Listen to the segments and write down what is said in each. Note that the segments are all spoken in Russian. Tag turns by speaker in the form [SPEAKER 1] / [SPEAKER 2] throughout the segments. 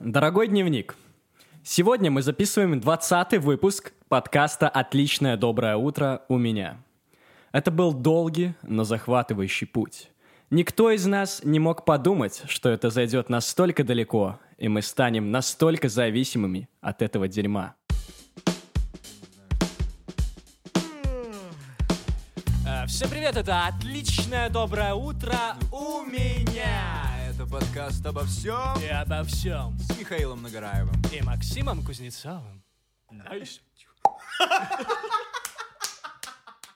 [SPEAKER 1] Дорогой дневник, сегодня мы записываем 20 выпуск подкаста «Отличное доброе утро» у меня. Это был долгий, но захватывающий путь. Никто из нас не мог подумать, что это зайдет настолько далеко, и мы станем настолько зависимыми от этого дерьма. Э, Всем привет, это отличное доброе утро у меня.
[SPEAKER 2] Это подкаст обо всем
[SPEAKER 1] И обо всем.
[SPEAKER 2] с Михаилом Нагораевым.
[SPEAKER 1] И Максимом Кузнецовым.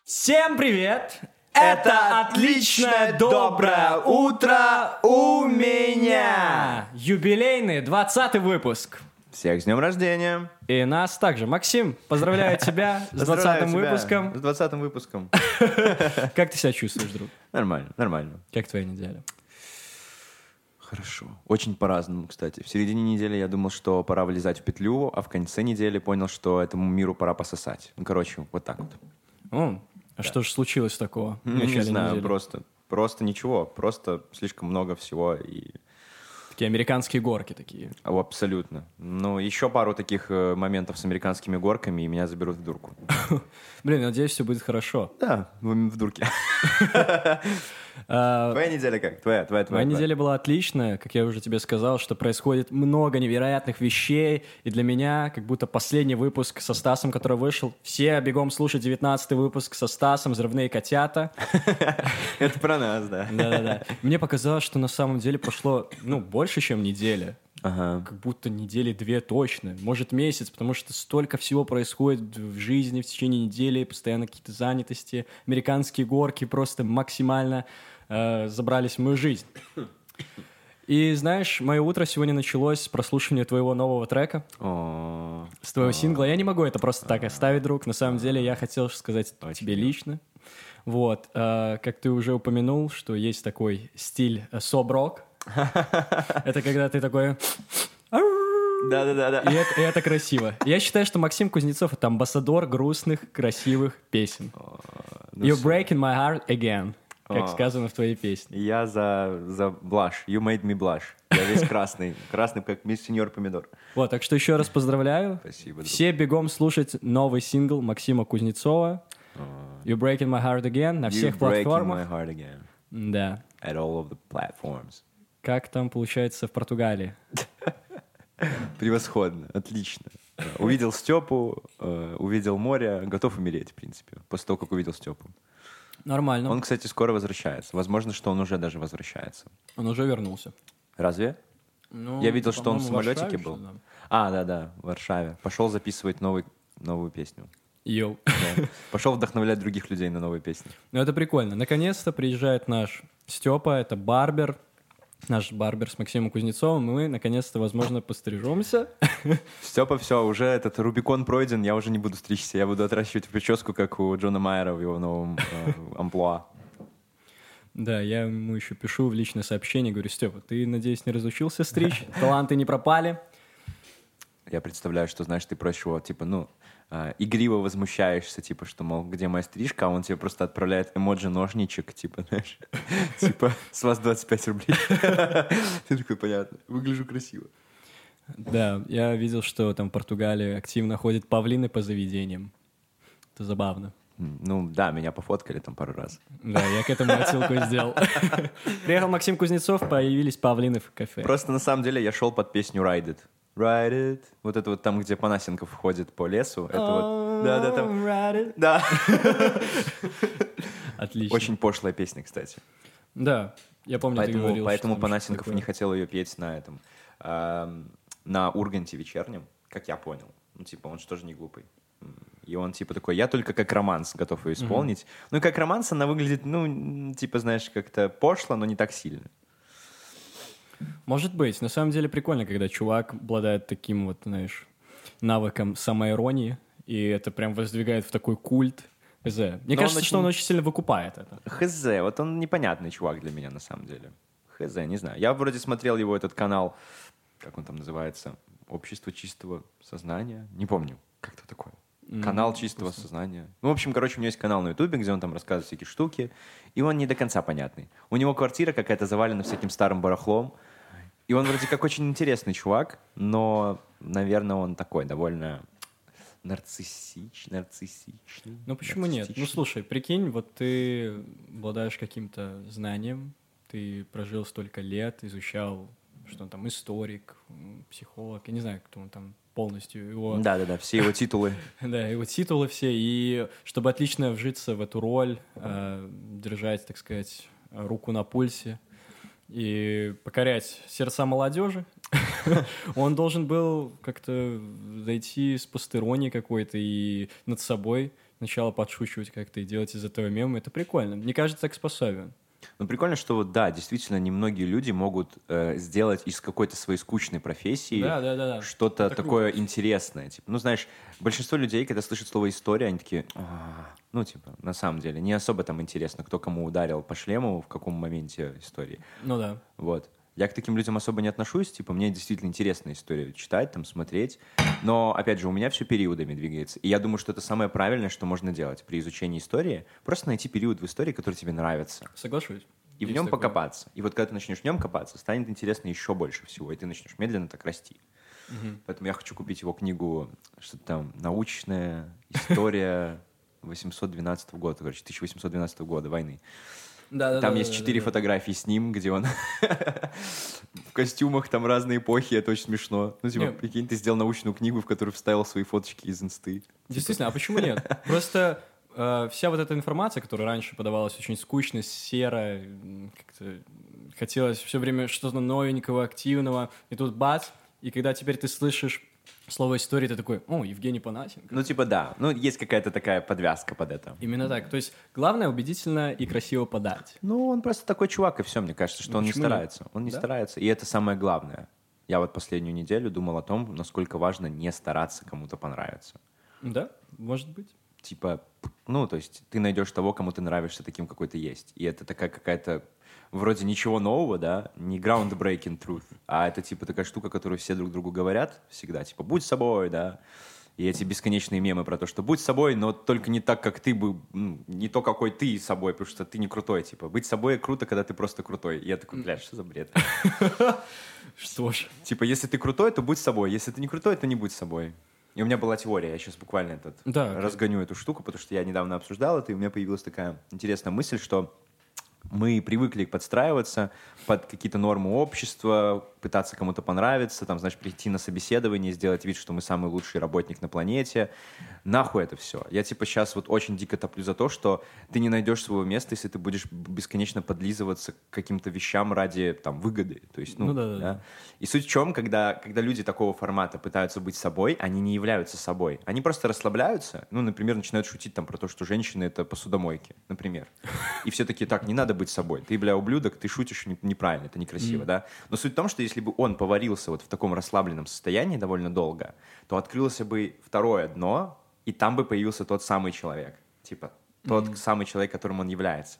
[SPEAKER 1] Всем привет! Это отличное доброе утро у меня! Юбилейный 20 выпуск.
[SPEAKER 2] Всех с днем рождения!
[SPEAKER 1] И нас также. Максим, поздравляю тебя с 20
[SPEAKER 2] Поздравляю тебя
[SPEAKER 1] выпуском.
[SPEAKER 2] С 20 выпуском.
[SPEAKER 1] Как ты себя чувствуешь, друг?
[SPEAKER 2] Нормально, нормально.
[SPEAKER 1] Как твоя неделя?
[SPEAKER 2] Хорошо. Очень по-разному, кстати. В середине недели я думал, что пора вылезать в петлю, а в конце недели понял, что этому миру пора пососать. Ну, короче, вот так вот.
[SPEAKER 1] О, а что же случилось такого
[SPEAKER 2] Ну, Не знаю,
[SPEAKER 1] недели?
[SPEAKER 2] просто, просто ничего. Просто слишком много всего и
[SPEAKER 1] Такие американские горки такие.
[SPEAKER 2] А, Абсолютно. Ну, еще пару таких э, моментов с американскими горками, и меня заберут в дурку.
[SPEAKER 1] Блин, надеюсь, все будет хорошо.
[SPEAKER 2] Да, в дурке.
[SPEAKER 1] А,
[SPEAKER 2] Твоя неделя как? Твоя, твоя, твоя.
[SPEAKER 1] Моя
[SPEAKER 2] твоя.
[SPEAKER 1] неделя была отличная, как я уже тебе сказал, что происходит много невероятных вещей, и для меня как будто последний выпуск со Стасом, который вышел, все бегом слушать 19 выпуск со Стасом «Взрывные котята».
[SPEAKER 2] Это про нас, да.
[SPEAKER 1] Да-да-да. Мне показалось, что на самом деле прошло, ну, больше, чем неделя.
[SPEAKER 2] Ага.
[SPEAKER 1] Как будто недели две точно, может месяц, потому что столько всего происходит в жизни в течение недели, постоянно какие-то занятости, американские горки просто максимально э, забрались в мою жизнь. И знаешь, мое утро сегодня началось с прослушивания твоего нового трека, с твоего сингла. Я не могу это просто так оставить, друг. На самом деле я хотел сказать тебе лично. Вот, э, как ты уже упомянул, что есть такой стиль э, соб-рок. Это когда ты такой...
[SPEAKER 2] Да-да-да.
[SPEAKER 1] И это, и это красиво. Я считаю, что Максим Кузнецов — это амбассадор грустных, красивых песен.
[SPEAKER 2] Ну,
[SPEAKER 1] You're breaking my heart again, как сказано в твоей песне.
[SPEAKER 2] Я за, за блаш. You made me blush. Я весь красный. Красный, как мисс сеньор помидор.
[SPEAKER 1] Вот, так что еще раз поздравляю.
[SPEAKER 2] Спасибо.
[SPEAKER 1] Все бегом слушать новый сингл Максима Кузнецова You're breaking my heart again на всех
[SPEAKER 2] breaking
[SPEAKER 1] платформах.
[SPEAKER 2] my heart again.
[SPEAKER 1] Да.
[SPEAKER 2] At all of the platforms.
[SPEAKER 1] Как там получается в Португалии?
[SPEAKER 2] Превосходно, отлично. Увидел Степу, э, увидел море, готов умереть, в принципе, после того, как увидел Степу.
[SPEAKER 1] Нормально.
[SPEAKER 2] Он,
[SPEAKER 1] Он,
[SPEAKER 2] кстати, скоро возвращается. Возможно, что он уже даже возвращается.
[SPEAKER 1] уже вернулся.
[SPEAKER 2] Разве?
[SPEAKER 1] Ну,
[SPEAKER 2] Я видел, что он в самолетике был. А, да-да, в Варшаве. Пошел записывать новый, новую песню.
[SPEAKER 1] да. Йоу.
[SPEAKER 2] Да. Пошел вдохновлять других людей на новые песни.
[SPEAKER 1] Ну, это прикольно. Наконец-то приезжает наш Степа, это барбер, наш барбер с Максимом Кузнецовым, и мы, наконец-то, возможно, пострижемся.
[SPEAKER 2] Степа, все, уже этот Рубикон пройден, я уже не буду стричься, я буду отращивать прическу, как у Джона Майера в его новом э, амплуа.
[SPEAKER 1] Да, я ему еще пишу в личное сообщение, говорю, Степа, ты, надеюсь, не разучился стричь? Таланты не пропали?
[SPEAKER 2] Я представляю, что, знаешь, ты просишь его, типа, ну, э, игриво возмущаешься, типа, что, мол, где моя стрижка, а он тебе просто отправляет эмоджи ножничек, типа, знаешь, типа, с вас 25 рублей. Ты такой, понятно, выгляжу красиво.
[SPEAKER 1] Да, я видел, что там в Португалии активно ходят павлины по заведениям. Это забавно.
[SPEAKER 2] Ну, да, меня пофоткали там пару раз.
[SPEAKER 1] Да, я к этому отсылку сделал. Приехал Максим Кузнецов, появились павлины в кафе.
[SPEAKER 2] Просто, на самом деле, я шел под песню Ride It. Ride It. Вот это вот там, где Панасенков ходит по лесу. Это вот... Да, да, там... Да.
[SPEAKER 1] Отлично.
[SPEAKER 2] Очень пошлая песня, кстати.
[SPEAKER 1] Да, я помню, ты
[SPEAKER 2] Поэтому,
[SPEAKER 1] говорил.
[SPEAKER 2] поэтому Панасенков не хотел ее петь на этом, эм, на Урганте вечернем, как я понял. Ну, типа, он же тоже не глупый. И он, типа, такой, я только как романс готов ее исполнить. Ну, и как романс она выглядит, ну, типа, знаешь, как-то пошло, но не так сильно.
[SPEAKER 1] Может быть. На самом деле прикольно, когда чувак обладает таким вот, знаешь, навыком самоиронии, и это прям воздвигает в такой культ. Хз. Мне
[SPEAKER 2] Но он
[SPEAKER 1] кажется, что он
[SPEAKER 2] очень-
[SPEAKER 1] очень сильно выкупает это.
[SPEAKER 2] Хз, вот он непонятный чувак для меня, на самом деле. Хз, не знаю. Я вроде смотрел его этот канал, как он там называется, «Общество чистого сознания». Не помню, как-то такое. Канал чистого сознания. Ну, в общем, короче, у него есть канал на Ютубе, где он там рассказывает всякие штуки, и он не до конца понятный. У него квартира какая-то завалена всяким старым барахлом, И он вроде как очень интересный чувак, но, наверное, он такой довольно нарциссич, нарциссичный.
[SPEAKER 1] Ну почему нет? Ну слушай, прикинь, вот ты обладаешь каким-то знанием, ты прожил столько лет, изучал, что он там историк, психолог, я не знаю, кто он там полностью его...
[SPEAKER 2] Да-да-да, все его титулы.
[SPEAKER 1] Да, его титулы все, и чтобы отлично вжиться в эту роль, э, держать, так сказать, руку на пульсе и покорять сердца молодежи, он должен был как-то зайти с постеронии какой-то и над собой сначала подшучивать как-то и делать из этого мем. Это прикольно. Мне кажется, так способен.
[SPEAKER 2] Ну, прикольно, что вот, да, действительно, немногие люди могут э, сделать из какой-то своей скучной профессии
[SPEAKER 1] Да, да, да, да.
[SPEAKER 2] что-то такое интересное. Типа, ну, знаешь, большинство людей, когда слышат слово «история», они такие, «А». ну, типа, на самом деле, не особо там интересно, кто кому ударил по шлему, в каком моменте истории.
[SPEAKER 1] Ну да.
[SPEAKER 2] Вот. Я к таким людям особо не отношусь, типа, мне действительно интересно историю читать, там, смотреть. Но, опять же, у меня все периодами двигается. И я думаю, что это самое правильное, что можно делать при изучении истории. Просто найти период в истории, который тебе нравится.
[SPEAKER 1] Соглашусь.
[SPEAKER 2] И в
[SPEAKER 1] Есть
[SPEAKER 2] нем
[SPEAKER 1] такое.
[SPEAKER 2] покопаться. И вот когда ты начнешь в нем копаться, станет интересно еще больше всего. И ты начнешь медленно так расти.
[SPEAKER 1] Мгм.
[SPEAKER 2] Поэтому я хочу купить его книгу, что-то там, научная история 812 года, короче, 1812 года войны.
[SPEAKER 1] Да, да,
[SPEAKER 2] Там
[SPEAKER 1] да,
[SPEAKER 2] есть четыре
[SPEAKER 1] да, да.
[SPEAKER 2] фотографии с ним, где он в костюмах, там разные эпохи, это очень смешно. Ну, типа,
[SPEAKER 1] Не.
[SPEAKER 2] прикинь, ты сделал научную книгу, в которую вставил свои фоточки из инсты.
[SPEAKER 1] Действительно, а почему нет? Просто э, вся вот эта информация, которая раньше подавалась очень скучно, серо, как-то хотелось все время что-то новенького, активного, и тут бац, и когда теперь ты слышишь слово истории, ты такой, о, Евгений Панасенко.
[SPEAKER 2] Ну, типа, да. Ну, есть какая-то такая подвязка под это.
[SPEAKER 1] Именно так. То есть главное убедительно и красиво подать.
[SPEAKER 2] Ну, он просто такой чувак, и все, мне кажется, что
[SPEAKER 1] Ну,
[SPEAKER 2] он не старается. Он не
[SPEAKER 1] Да?
[SPEAKER 2] старается, и это самое главное. Я вот последнюю неделю думал о том, насколько важно не стараться кому-то понравиться.
[SPEAKER 1] Да, может быть.
[SPEAKER 2] Типа, ну, то есть ты найдешь того, кому ты нравишься таким, какой ты есть. И это такая какая-то вроде ничего нового, да, не groundbreaking truth, а это типа такая штука, которую все друг другу говорят всегда, типа, будь собой, да, и эти бесконечные мемы про то, что будь собой, но только не так, как ты бы, м, не то, какой ты собой, потому что ты не крутой, типа, быть собой круто, когда ты просто крутой. И я такой, блядь, что за бред?
[SPEAKER 1] Что ж.
[SPEAKER 2] Типа, если ты крутой, то будь собой, если ты не крутой, то не будь собой. И у меня была теория, я сейчас буквально этот,
[SPEAKER 1] Да,
[SPEAKER 2] разгоню эту штуку, потому что я недавно обсуждал это, и у меня появилась такая интересная мысль, что мы привыкли подстраиваться под какие-то нормы общества, пытаться кому-то понравиться, там, знаешь, прийти на собеседование, сделать вид, что мы самый лучший работник на планете. Нахуй это все. Я, типа, сейчас вот очень дико топлю за то, что ты не найдешь своего места, если ты будешь бесконечно подлизываться к каким-то вещам ради, там, выгоды. То есть, ну,
[SPEAKER 1] Ну да-да-да.
[SPEAKER 2] И суть в чем, когда, когда люди такого формата пытаются быть собой, они не являются собой. Они просто расслабляются, ну, например, начинают шутить там про то, что женщины — это посудомойки, например. И все таки так, не надо быть собой. Ты, бля, ублюдок, ты шутишь не- неправильно, это некрасиво, да? Но суть в том, что если бы он поварился вот в таком расслабленном состоянии довольно долго, то открылось бы второе дно, и там бы появился тот самый человек. Типа, тот самый человек, которым он является.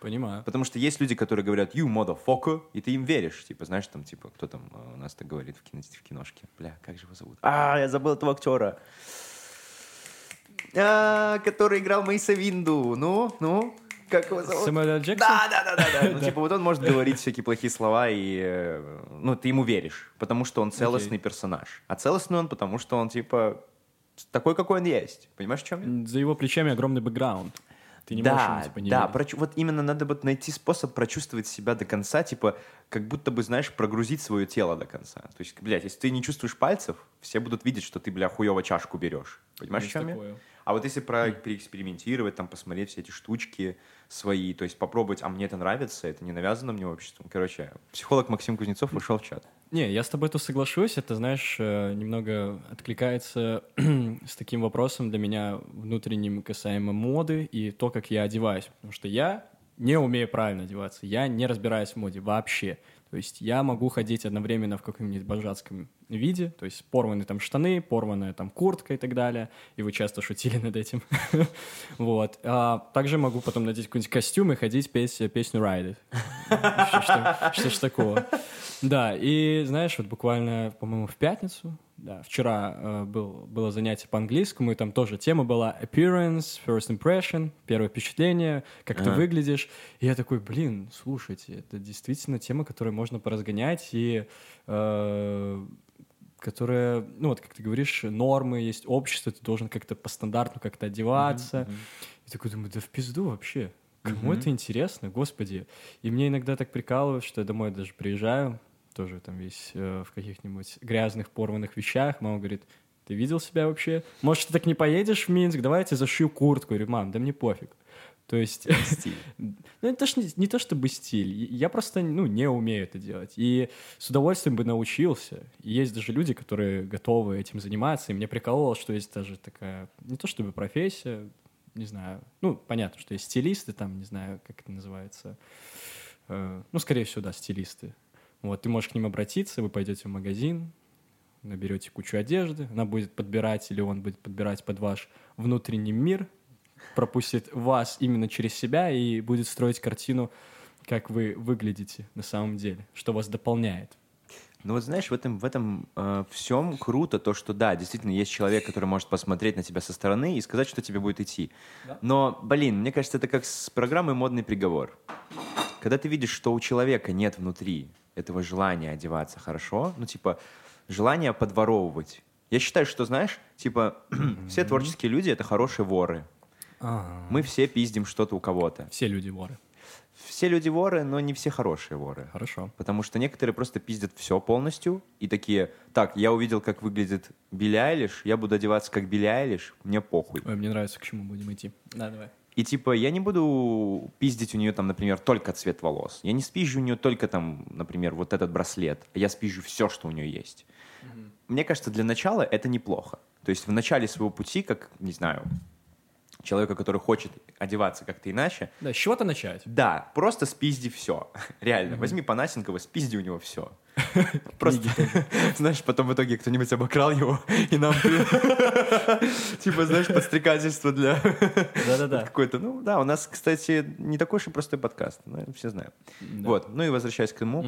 [SPEAKER 1] Понимаю.
[SPEAKER 2] Потому что есть люди, которые говорят «you motherfucker», и ты им веришь. Типа, знаешь, там, типа, кто там э, у нас так говорит в, кино, в киношке? Бля, как же его зовут? А, я забыл этого актера. А, который играл Мейса Винду. Ну, ну, как его зовут?
[SPEAKER 1] Сэмюэл Л. Джексон?
[SPEAKER 2] Да, да, да, да, да. Ну, типа, вот он может говорить всякие плохие слова, и, э, ну, ты ему веришь, потому что он целостный персонаж. А целостный он, потому что он, типа, такой, какой он есть. Понимаешь, в чем я?
[SPEAKER 1] За его плечами огромный бэкграунд. Ты не можешь ему,
[SPEAKER 2] да,
[SPEAKER 1] типа, не
[SPEAKER 2] да, прочу- вот именно надо вот найти способ прочувствовать себя до конца, типа, как будто бы, знаешь, прогрузить свое тело до конца. То есть, блядь, если ты не чувствуешь пальцев, все будут видеть, что ты, бля, хуево чашку берешь. Понимаешь, в чем я?
[SPEAKER 1] такое.
[SPEAKER 2] А вот если про, переэкспериментировать, там, посмотреть все эти штучки свои, то есть попробовать, а мне это нравится, это не навязано мне обществом. Короче, психолог Максим Кузнецов вышел в чат.
[SPEAKER 1] Не, я с тобой тут соглашусь. Это, знаешь, э, немного откликается с таким вопросом для меня внутренним касаемо моды и то, как я одеваюсь. Потому что я не умею правильно одеваться. Я не разбираюсь в моде вообще. То есть я могу ходить одновременно в каком-нибудь божатском виде, то есть порванные там штаны, порванная там куртка и так далее, и вы часто шутили над этим. Вот. А также могу потом надеть какой-нибудь костюм и ходить петь э, песню «Ride It». Что ж та- Что ж такого? Да, и знаешь, вот буквально, по-моему, в пятницу, да, вчера э, был, было занятие по английскому, и там тоже тема была appearance, first impression, первое впечатление, как ты
[SPEAKER 2] Ага.
[SPEAKER 1] выглядишь. И я такой, блин, слушайте, это действительно тема, можно можно поразгонять, и э, которая, ну вот, как ты говоришь, нормы есть, общество, ты должен как-то по стандарту как-то одеваться. Mm-hmm. И такой думаю, да в пизду вообще. Кому mm-hmm. это интересно, господи. И мне иногда так прикалывают, что я домой даже приезжаю, тоже там весь э, в каких-нибудь грязных, порванных вещах. Мама говорит, ты видел себя вообще? Может, ты так не поедешь в Минск? Давай я тебе зашью куртку. Я говорю, мам, да мне пофиг. То есть... Стиль. ну, это ж не, не то чтобы стиль. Я просто, ну, не умею это делать. И с удовольствием бы научился. И есть даже люди, которые готовы этим заниматься. И мне прикололо, что есть даже такая, не то чтобы профессия, не знаю, ну, понятно, что есть стилисты, там, не знаю, как это называется. Э, ну, скорее всего, да, стилисты. Вот, ты можешь к ним обратиться, вы пойдете в магазин, наберете кучу одежды, она будет подбирать или он будет подбирать под ваш внутренний мир, пропустит вас именно через себя и будет строить картину, как вы выглядите на самом деле, что вас дополняет.
[SPEAKER 2] Ну вот знаешь, в этом, в этом э, всем круто то, что да, действительно есть человек, который может посмотреть на тебя со стороны и сказать, что тебе будет идти. Да? Но, блин, мне кажется, это как с программой «Модный приговор». Когда ты видишь, что у человека нет внутри этого желания одеваться хорошо, ну типа желание подворовывать. Я считаю, что, знаешь, типа все творческие люди — это хорошие воры. А-а-а. Мы все пиздим что-то у кого-то.
[SPEAKER 1] Все люди воры.
[SPEAKER 2] Все люди воры, но не все хорошие воры.
[SPEAKER 1] Хорошо.
[SPEAKER 2] Потому что некоторые просто пиздят все полностью и такие, так, я увидел, как выглядит Билли Айлиш, я буду одеваться как Билли Айлиш, мне похуй.
[SPEAKER 1] Ой, мне нравится, к чему будем идти. Да, давай.
[SPEAKER 2] И типа я не буду пиздить у нее там, например, только цвет волос. Я не спизжу у нее только там, например, вот этот браслет. Я спизжу все, что у нее есть. Угу. Мне кажется, для начала это неплохо. То есть в начале своего пути, как, не знаю, человека, который хочет одеваться как-то иначе.
[SPEAKER 1] Да, с чего-то начать.
[SPEAKER 2] Да, просто спизди все. Реально, mm-hmm. возьми Панасенкова, спизди у него все. Просто, знаешь, потом в итоге кто-нибудь обокрал его, и нам типа, знаешь, подстрекательство для
[SPEAKER 1] Да-да-да.
[SPEAKER 2] какой-то. Ну да, у нас, кстати, не такой уж и простой подкаст, все знаем. Вот, ну и возвращаясь к тому.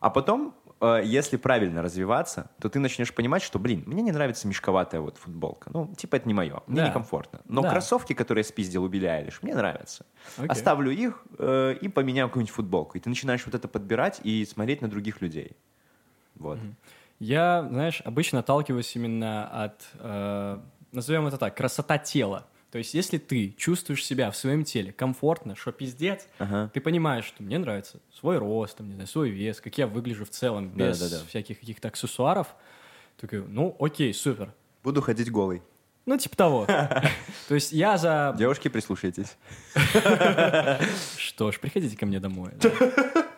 [SPEAKER 2] А потом если правильно развиваться, то ты начнешь понимать, что, блин, мне не нравится мешковатая вот футболка. Ну, типа, это не мое, мне да. некомфортно. Но да. кроссовки, которые я спиздил у Билли Айлиш, мне нравятся. Окей. Оставлю их э, и поменяю какую-нибудь футболку. И ты начинаешь вот это подбирать и смотреть на других людей. Вот.
[SPEAKER 1] Я, знаешь, обычно отталкиваюсь именно от, э, назовем это так, красота тела. То есть, если ты чувствуешь себя в своем теле комфортно, что пиздец, ага. ты понимаешь, что мне нравится свой рост, там, не знаю, свой вес, как я выгляжу в целом, без да, да, да. всяких каких-то аксессуаров, такой, ну, окей, супер.
[SPEAKER 2] Буду ходить голый.
[SPEAKER 1] Ну, типа того. То есть я за...
[SPEAKER 2] Девушки, прислушайтесь.
[SPEAKER 1] Что ж, приходите ко мне домой.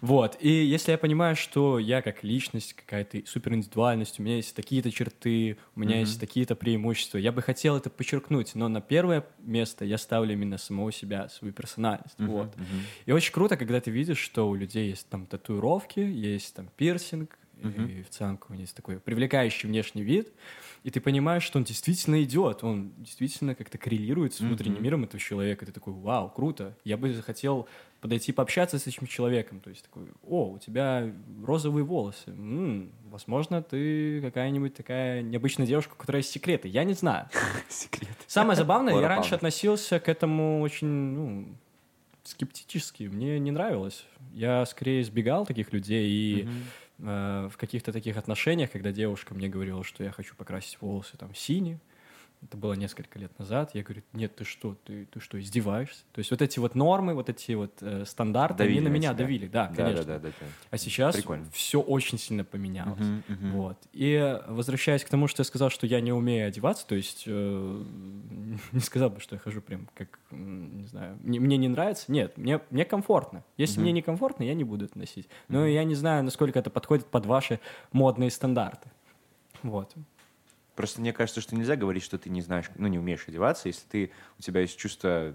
[SPEAKER 1] Вот, и если я понимаю, что я как личность, какая-то супериндивидуальность, у меня есть такие-то черты, у меня mm-hmm. есть такие-то преимущества, я бы хотел это подчеркнуть, но на первое место я ставлю именно самого себя, свою персональность, mm-hmm. вот. Mm-hmm. И очень круто, когда ты видишь, что у людей есть там татуировки, есть там пирсинг, mm-hmm. и в целом у него есть такой привлекающий внешний вид, и ты понимаешь, что он действительно идет, он действительно как-то коррелирует с внутренним mm-hmm. миром этого человека, и ты такой, вау, круто, я бы захотел подойти пообщаться с этим человеком. То есть такой, о, у тебя розовые волосы. М-м, возможно, ты какая-нибудь такая необычная девушка, у которой есть секреты. Я не знаю.
[SPEAKER 2] Секрет.
[SPEAKER 1] Самое забавное, я раньше относился к этому очень ну, скептически. Мне не нравилось. Я скорее избегал таких людей и э, в каких-то таких отношениях, когда девушка мне говорила, что я хочу покрасить волосы там синие, это было несколько лет назад, я говорю, нет, ты что, ты, ты что, издеваешься? То есть вот эти вот нормы, вот эти вот э, стандарты, давили они на меня себя. давили, да, да конечно. Да, да, да, да. А сейчас Прикольно. все очень сильно поменялось. Uh-huh, uh-huh. Вот. И возвращаясь к тому, что я сказал, что я не умею одеваться, то есть э, не сказал бы, что я хожу прям как, не знаю, мне, мне не нравится, нет, мне, мне комфортно. Если uh-huh. мне не комфортно, я не буду это носить. Но uh-huh. я не знаю, насколько это подходит под ваши модные стандарты. Вот.
[SPEAKER 2] Просто мне кажется, что нельзя говорить, что ты не знаешь, ну, не умеешь одеваться, если ты, у тебя есть чувство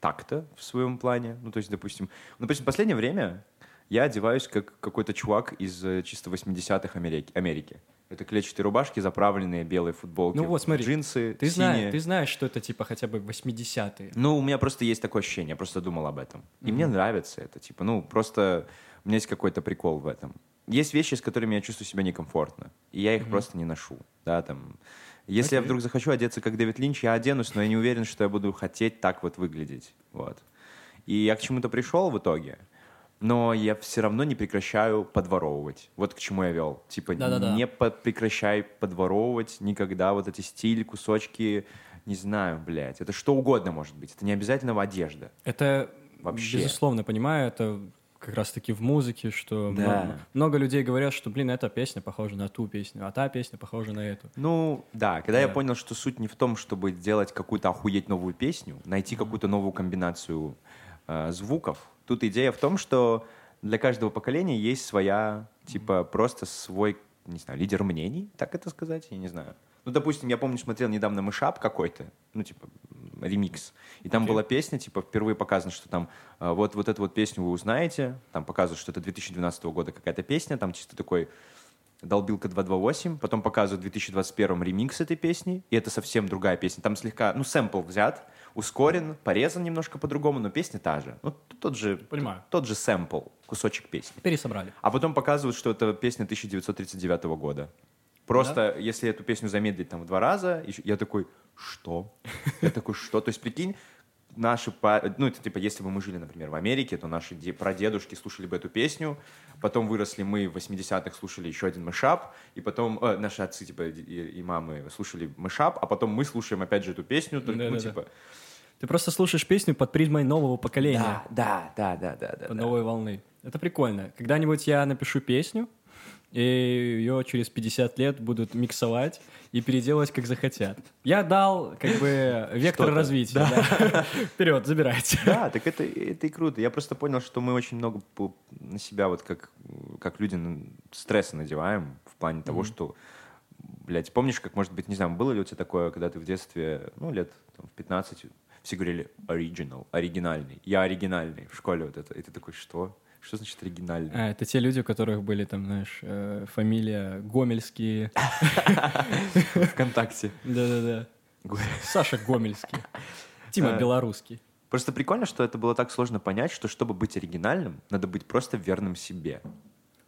[SPEAKER 2] такта в своем плане. Ну, то есть, допустим, ну, допустим, в последнее время я одеваюсь как какой-то чувак из э, чисто 80-х Америки. Америки. Это клетчатые рубашки, заправленные белые футболки,
[SPEAKER 1] ну вот, смотри,
[SPEAKER 2] джинсы,
[SPEAKER 1] ты
[SPEAKER 2] синие.
[SPEAKER 1] знаешь, ты знаешь, что это типа хотя бы 80-е.
[SPEAKER 2] Ну, у меня просто есть такое ощущение, я просто думал об этом. И mm-hmm. мне нравится это, типа, ну, просто у меня есть какой-то прикол в этом есть вещи, с которыми я чувствую себя некомфортно, и я их mm-hmm. просто не ношу, да, там. Если okay. я вдруг захочу одеться как Дэвид Линч, я оденусь, но я не уверен, что я буду хотеть так вот выглядеть, вот. И я к чему-то пришел в итоге. но я все равно не прекращаю подворовывать. Вот к чему я вел. Типа,
[SPEAKER 1] Да-да-да.
[SPEAKER 2] не по- прекращай подворовывать никогда вот эти стили, кусочки, не знаю, блядь. Это что угодно может быть. Это не обязательно одежда.
[SPEAKER 1] Это,
[SPEAKER 2] Вообще.
[SPEAKER 1] безусловно, понимаю, это как раз-таки в музыке, что
[SPEAKER 2] Да.
[SPEAKER 1] много, много людей говорят, что, блин, эта песня похожа на ту песню, а та песня похожа на эту.
[SPEAKER 2] Ну, да, когда я
[SPEAKER 1] Да.
[SPEAKER 2] понял, что суть не в том, чтобы делать какую-то охуеть новую песню, найти какую-то новую комбинацию э, звуков. Тут идея в том, что для каждого поколения есть своя, типа, просто свой, не знаю, лидер мнений, так это сказать, я не знаю. Ну, допустим, я помню, смотрел недавно мышап какой-то, ну, типа, ремикс. И там
[SPEAKER 1] Окей.
[SPEAKER 2] была песня, типа, впервые показано, что там э, вот, вот эту вот песню вы узнаете, там показывают, что это 2012 года какая-то песня, там чисто такой Долбилка 228, потом показывают в 2021 ремикс этой песни, и это совсем другая песня. Там слегка, ну, сэмпл взят, ускорен, порезан немножко по-другому, но песня та же. Ну, тот же,
[SPEAKER 1] Понимаю.
[SPEAKER 2] тот же сэмпл, кусочек песни.
[SPEAKER 1] Пересобрали.
[SPEAKER 2] А потом показывают, что это песня 1939 года. Просто, если эту песню замедлить там в два раза, я такой, что? Я такой, что? То есть, прикинь, наши, ну, это типа, если бы мы жили, например, в Америке, то наши де- прадедушки слушали бы эту песню, потом выросли мы в 80-х, слушали еще один мышап, и потом э, наши отцы, типа, и, и мамы слушали мышап, а потом мы слушаем опять же эту песню, только, ну, типа...
[SPEAKER 1] Ты просто слушаешь песню под призмой нового поколения,
[SPEAKER 2] Да, да, да, да, да, да.
[SPEAKER 1] новой волны. Это прикольно. Когда-нибудь я напишу песню, и ее через 50 лет будут миксовать и переделывать, как захотят. Я дал, как бы, вектор
[SPEAKER 2] Что-то.
[SPEAKER 1] развития. да. Вперед, забирайте.
[SPEAKER 2] Да, так это, это и круто. Я просто понял, что мы очень много на себя, вот как, как люди, стресса надеваем в плане того, что, блядь, помнишь, как, может быть, не знаю, было ли у тебя такое, когда ты в детстве, ну, лет там, в 15, все говорили original, оригинальный. Я оригинальный в школе вот это. И ты такой, что? Что значит оригинальный?
[SPEAKER 1] А, это те люди, у которых были там, знаешь, э, фамилия Гомельские.
[SPEAKER 2] ВКонтакте.
[SPEAKER 1] Да-да-да. Саша Гомельский. Тима
[SPEAKER 2] Э,
[SPEAKER 1] Белорусский.
[SPEAKER 2] Просто прикольно, что это было так сложно понять, что чтобы быть оригинальным, надо быть просто верным себе.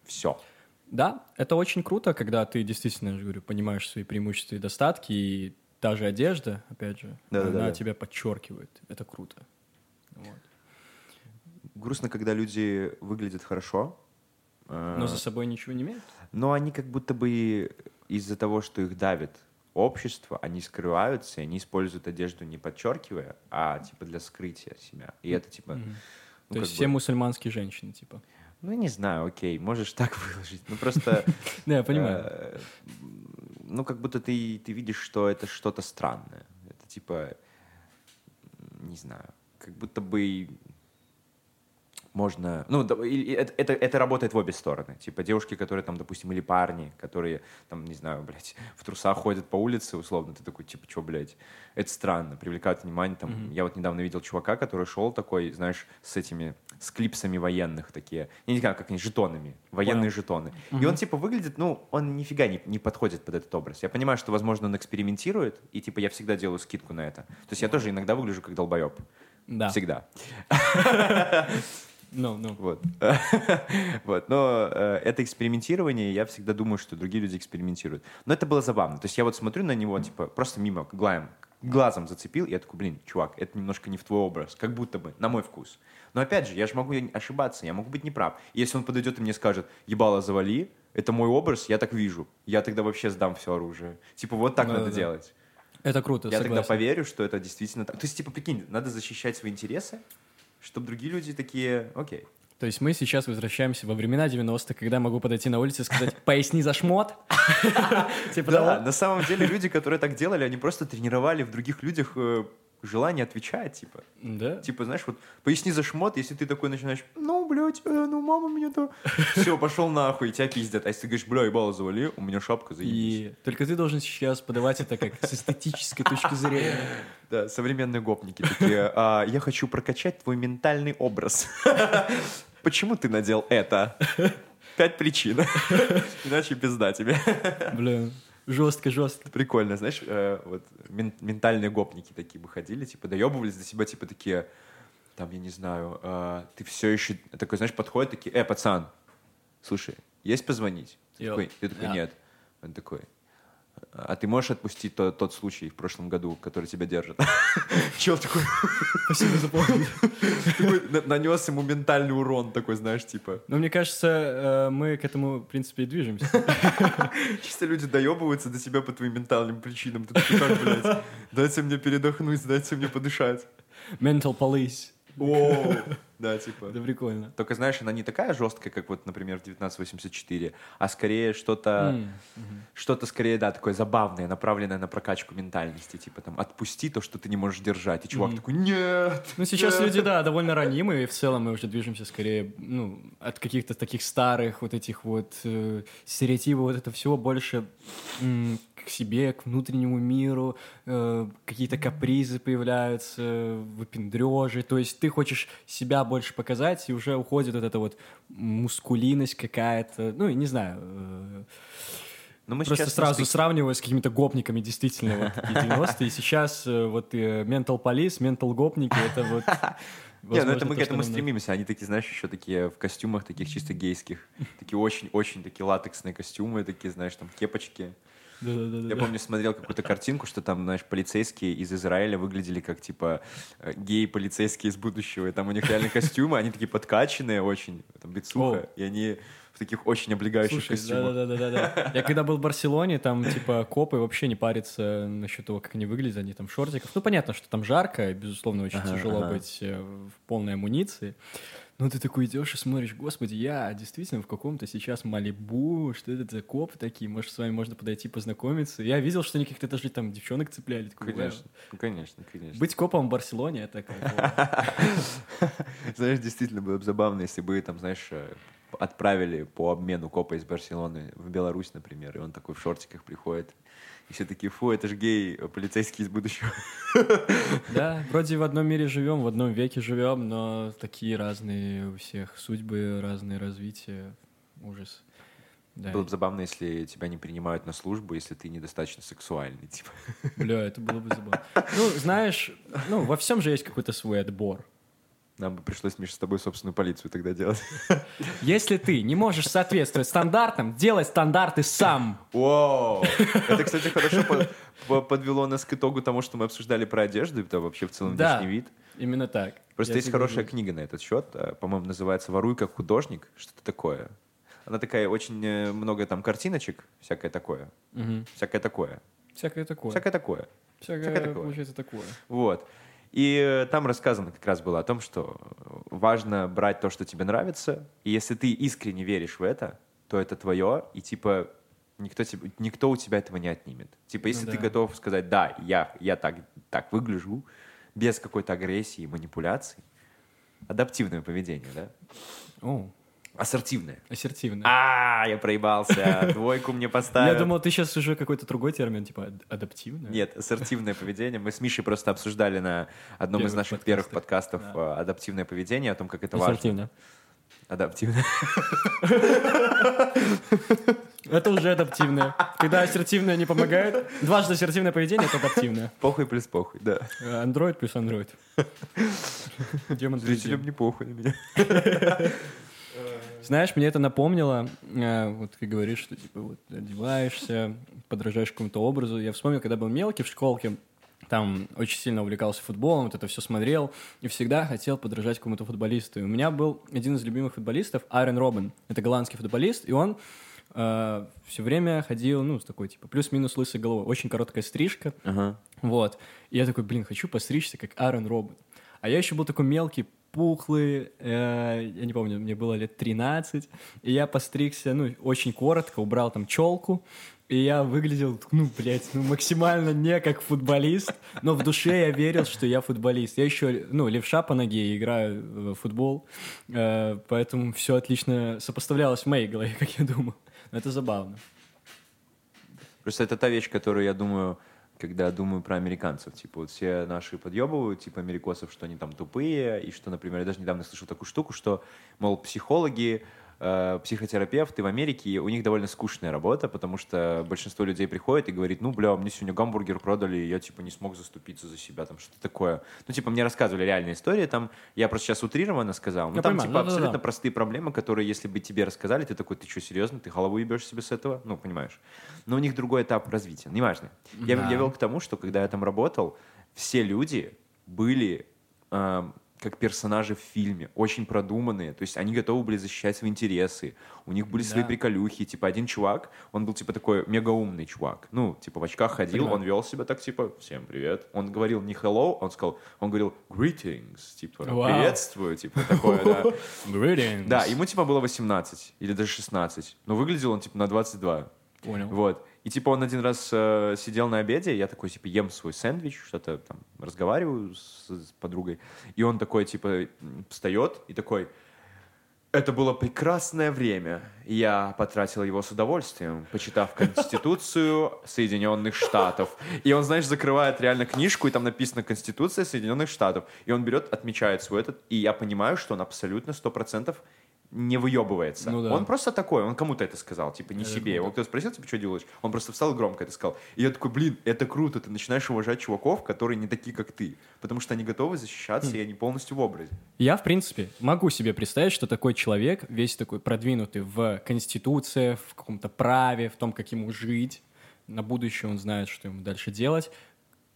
[SPEAKER 2] Все.
[SPEAKER 1] Да, это очень круто, когда ты действительно, я же говорю, понимаешь свои преимущества и достатки, и та же одежда, опять же,
[SPEAKER 2] Да-да-да.
[SPEAKER 1] она тебя подчеркивает. Это круто. Вот.
[SPEAKER 2] Грустно, когда люди выглядят хорошо, э,
[SPEAKER 1] Но за собой ничего не имеют?
[SPEAKER 2] Но они как будто бы из-за того, что их давит общество, они скрываются, и они используют одежду не подчеркивая, а типа для скрытия себя. И это типа... Ну,
[SPEAKER 1] То есть
[SPEAKER 2] бы-
[SPEAKER 1] все мусульманские женщины, типа.
[SPEAKER 2] Ну, не знаю, окей, можешь так выложить. Ну, просто...
[SPEAKER 1] Да, я понимаю.
[SPEAKER 2] э, Ну, как будто ты видишь, что это что-то странное. Это типа... Не знаю. Как будто бы можно... Ну, и- и это, это, это работает в обе стороны. Типа девушки, которые там, допустим, или парни, которые там, не знаю, блядь, в трусах ходят по улице, условно, ты такой, типа, что, блядь, это странно, привлекает внимание. Там,
[SPEAKER 1] Мгм.
[SPEAKER 2] Я вот недавно видел чувака, который шел такой, знаешь, с этими, с клипсами военных такие. Я не знаю, как они, жетонами, военные
[SPEAKER 1] Понял.
[SPEAKER 2] жетоны. И
[SPEAKER 1] Мгм.
[SPEAKER 2] он, типа, выглядит, ну, он нифига не, не подходит под этот образ. Я понимаю, что, возможно, он экспериментирует, и, типа, я всегда делаю скидку на это. То есть я тоже иногда выгляжу как долбоеб.
[SPEAKER 1] Да.
[SPEAKER 2] Всегда.
[SPEAKER 1] Ну, ну.
[SPEAKER 2] Вот. вот. Но э, это экспериментирование, я всегда думаю, что другие люди экспериментируют. Но это было забавно. То есть я вот смотрю на него, типа, просто мимо, глазом, глазом зацепил, и я такой, блин, чувак, это немножко не в твой образ, как будто бы, на мой вкус. Но опять же, я же могу ошибаться, я могу быть неправ. И если он подойдет и мне скажет, ебало завали, это мой образ, я так вижу. Я тогда вообще сдам все оружие. Типа, вот так надо
[SPEAKER 1] Да-да-да.
[SPEAKER 2] делать.
[SPEAKER 1] Это круто,
[SPEAKER 2] Я тогда
[SPEAKER 1] согласен.
[SPEAKER 2] поверю, что это действительно так. То есть, типа, прикинь, надо защищать свои интересы, чтобы другие люди такие, окей.
[SPEAKER 1] То есть мы сейчас возвращаемся во времена 90-х, когда я могу подойти на улице и сказать «поясни за шмот». Типа
[SPEAKER 2] Да, на самом деле люди, которые так делали, они просто тренировали в других людях э, желание отвечать, типа.
[SPEAKER 1] Да.
[SPEAKER 2] Типа, знаешь, вот поясни за шмот, если ты такой начинаешь, ну, блядь, э, ну, мама меня то... Все, пошел нахуй, и тебя пиздят. А если ты говоришь, бля, ебало завали, у меня шапка, заебись.
[SPEAKER 1] И только ты должен сейчас подавать это как с эстетической точки зрения.
[SPEAKER 2] Да, современные гопники такие, «А, я хочу прокачать твой ментальный образ. Почему ты надел это? Пять причин. Иначе пизда тебе.
[SPEAKER 1] Блин, жестко, жестко.
[SPEAKER 2] Прикольно, знаешь, э, вот мен- ментальные гопники такие бы ходили, типа, доебывались до себя, типа, такие, там, я не знаю, э, ты все еще, такой, знаешь, подходит, такие, э, пацан, слушай, есть позвонить? Ты такой, ты такой, нет. Он такой, А ты можешь отпустить то- тот случай в прошлом году, который тебя держит? Чел такой,
[SPEAKER 1] Спасибо за помощь.
[SPEAKER 2] нанес ему ментальный урон, такой, знаешь, типа.
[SPEAKER 1] Но мне кажется, э, мы к этому, в принципе, и движемся.
[SPEAKER 2] Чисто люди доебываются до себя по твоим ментальным причинам. Ты такой, как, блядь, дайте мне передохнуть, дайте мне подышать.
[SPEAKER 1] Mental police.
[SPEAKER 2] О, да, типа.
[SPEAKER 1] Это прикольно.
[SPEAKER 2] Только, знаешь, она не такая жесткая, как вот, например, в 1984, а скорее что-то, что-то скорее, да, такое забавное, направленное на прокачку ментальности. Типа там, отпусти то, что ты не можешь держать. И чувак такой, нет!
[SPEAKER 1] Ну, сейчас
[SPEAKER 2] нет».
[SPEAKER 1] люди, да, довольно ранимые, и в целом мы уже движемся скорее, ну, от каких-то таких старых вот этих вот э, стереотипов, вот это всего больше м, к себе, к внутреннему миру, э, какие-то капризы появляются, выпендрежи, то есть ты хочешь себя больше показать, и уже уходит вот эта вот мускулинность какая-то, ну, не знаю, э,
[SPEAKER 2] Но мы
[SPEAKER 1] Просто
[SPEAKER 2] сейчас
[SPEAKER 1] сразу
[SPEAKER 2] стык-
[SPEAKER 1] сравниваю с какими-то гопниками, действительно, вот такие 90-е. И сейчас э, вот Mental Police, Mental гопники, это вот...
[SPEAKER 2] Не, ну это мы к этому стремимся. Они такие, знаешь, еще такие в костюмах таких чисто гейских. Такие очень-очень такие латексные костюмы, такие, знаешь, там кепочки.
[SPEAKER 1] Да-да-да-да.
[SPEAKER 2] Я помню, смотрел какую-то картинку, что там, знаешь, полицейские из Израиля выглядели как, типа, э, геи-полицейские из будущего. И там у них реально костюмы, они такие подкачанные очень, там, бицуха. И они в таких очень облегающих
[SPEAKER 1] Слушай,
[SPEAKER 2] костюмах.
[SPEAKER 1] да-да-да-да. Я когда был в Барселоне, там, типа, копы вообще не парятся насчет того, как они выглядят, они там в шортиках. Ну, понятно, что там жарко, безусловно, очень
[SPEAKER 2] Ага,
[SPEAKER 1] тяжело
[SPEAKER 2] ага.
[SPEAKER 1] быть э, в полной амуниции. Но ты такой идешь и смотришь, господи, я действительно в каком-то сейчас Малибу, что это за копы такие, может, с вами можно подойти познакомиться. Я видел, что они как-то даже там девчонок цепляли. Такой.
[SPEAKER 2] Конечно, ну, конечно, конечно.
[SPEAKER 1] Быть копом в Барселоне, это кайфово.
[SPEAKER 2] Знаешь, действительно было бы забавно, если бы, там, знаешь, э, отправили по обмену копа из Барселоны в Беларусь, например, и он такой в шортиках приходит. И все такие, фу, это же гей, э, полицейский из будущего.
[SPEAKER 1] Да, вроде в одном мире живем, в одном веке живем, но такие разные у всех судьбы, разные развития. Ужас. Да.
[SPEAKER 2] Было бы забавно, если тебя не принимают на службу, если ты недостаточно сексуальный, типа.
[SPEAKER 1] Бля, это было бы забавно. Ну, знаешь, ну, во всем же есть какой-то свой отбор.
[SPEAKER 2] Нам бы пришлось, Миша, с тобой собственную полицию тогда делать.
[SPEAKER 1] Если ты не можешь соответствовать стандартам, делай стандарты сам.
[SPEAKER 2] Вау! Это, кстати, хорошо по- по- подвело нас к итогу тому, что мы обсуждали про одежду, и вообще в целом внешний вид.
[SPEAKER 1] Именно так.
[SPEAKER 2] Просто есть хорошая книга на этот счет, э, по-моему, называется «Воруй как художник», что-то такое. Она такая, очень э, много там картиночек, всякое такое, всякое такое,
[SPEAKER 1] Всякое такое.
[SPEAKER 2] всякое такое.
[SPEAKER 1] Всякое,
[SPEAKER 2] всякое такое.
[SPEAKER 1] получается, такое.
[SPEAKER 2] Вот. И э, там рассказано как раз было о том, что важно брать то, что тебе нравится, и если ты искренне веришь в это, то это твое, и типа никто, тебе, никто у тебя этого не отнимет. Типа, если
[SPEAKER 1] Ну
[SPEAKER 2] ты
[SPEAKER 1] да.
[SPEAKER 2] готов сказать, да, я, я так, так выгляжу, без какой-то агрессии и манипуляций, адаптивное поведение, да?
[SPEAKER 1] О,
[SPEAKER 2] Ассертивное.
[SPEAKER 1] ассертивно.
[SPEAKER 2] А, я проебался. Двойку мне поставил.
[SPEAKER 1] Я думал, ты сейчас уже какой-то другой термин, типа ад- адаптивно.
[SPEAKER 2] Нет, ассертивное поведение. Мы с Мишей просто обсуждали на одном из наших первых подкастов э, адаптивное поведение, о том, как это важно.
[SPEAKER 1] Ассертивно.
[SPEAKER 2] Адаптивное.
[SPEAKER 1] Это уже адаптивное. Когда ассертивное не помогает, дважды ассертивное поведение — это адаптивное.
[SPEAKER 2] Похуй плюс похуй, да.
[SPEAKER 1] Android плюс Android. Демон
[SPEAKER 2] Зрителям не похуй на меня.
[SPEAKER 1] Знаешь, мне это напомнило, э, вот ты говоришь, что типа вот одеваешься, подражаешь какому-то образу. Я вспомнил, когда был мелкий в школке, там очень сильно увлекался футболом, вот это все смотрел, и всегда хотел подражать какому-то футболисту. И у меня был один из любимых футболистов, Айрон Робин. Это голландский футболист, и он все время ходил, ну, с такой, типа, плюс-минус лысой головой. Очень короткая стрижка,
[SPEAKER 2] Ага.
[SPEAKER 1] вот. И я такой, блин, хочу постричься, как Аарон Робин. А я еще был такой мелкий, пухлый, э, я не помню, мне было лет 13, и я постригся, ну, очень коротко, убрал там челку, и я выглядел, ну, блядь, ну, максимально не как футболист, но в душе я верил, что я футболист. Я еще, ну, левша по ноге, играю в футбол, э, поэтому все отлично сопоставлялось в моей голове, как я думал. Но это забавно.
[SPEAKER 2] Просто это та вещь, которую я думаю, когда думаю про американцев. Типа вот все наши подъебывают, типа америкосов, что они там тупые, и что, например, я даже недавно слышал такую штуку, что, мол, психологи психотерапевты в Америке, у них довольно скучная работа, потому что большинство людей приходит и говорит, ну, бля, мне сегодня гамбургер продали, я, типа, не смог заступиться за себя, там, что-то такое. Ну, типа, мне рассказывали реальные истории, там, я просто сейчас утрированно сказал, ну,
[SPEAKER 1] Я
[SPEAKER 2] там,
[SPEAKER 1] понимаю,
[SPEAKER 2] типа,
[SPEAKER 1] да-да-да.
[SPEAKER 2] абсолютно простые проблемы, которые, если бы тебе рассказали, ты такой, ты что, серьезно, ты голову ебешь себе с этого? Ну, понимаешь. Но у них другой этап развития, неважно. Я,
[SPEAKER 1] Да.
[SPEAKER 2] я вел к тому, что, когда я там работал, все люди были эм, как персонажи в фильме, очень продуманные, то есть они готовы были защищать свои интересы, у них были свои
[SPEAKER 1] Да.
[SPEAKER 2] приколюхи, типа один чувак, он был типа такой мегаумный чувак, ну, типа в очках ходил,
[SPEAKER 1] Понимаю.
[SPEAKER 2] он вел себя так, типа, всем привет, он говорил не hello, он сказал, он говорил greetings, типа,
[SPEAKER 1] Вау.
[SPEAKER 2] приветствую, типа, такое, да.
[SPEAKER 1] Greetings.
[SPEAKER 2] Да, ему типа было 18 или даже 16, но выглядел он типа на 22.
[SPEAKER 1] Понял.
[SPEAKER 2] Вот. И типа он один раз э, сидел на обеде, я такой типа ем свой сэндвич, что-то там разговариваю с, с подругой, и он такой типа встает и такой, это было прекрасное время. Я потратил его с удовольствием, почитав Конституцию Соединенных Штатов. И он, знаешь, закрывает реально книжку, и там написано Конституция Соединенных Штатов. И он берет, отмечает свой этот, и я понимаю, что он абсолютно сто процентов не выебывается.
[SPEAKER 1] Ну да.
[SPEAKER 2] Он просто такой, он кому-то это сказал, типа не
[SPEAKER 1] Это
[SPEAKER 2] себе.
[SPEAKER 1] круто.
[SPEAKER 2] Его кто спросил, типа, что делаешь? Он просто встал и громко это сказал. И я такой, блин, это круто, ты начинаешь уважать чуваков, которые не такие, как ты. Потому что они готовы защищаться,
[SPEAKER 1] Хм.
[SPEAKER 2] и они полностью в образе.
[SPEAKER 1] Я, в принципе, могу себе представить, что такой человек, весь такой продвинутый в конституции, в каком-то праве, в том, как ему жить, на будущее он знает, что ему дальше делать,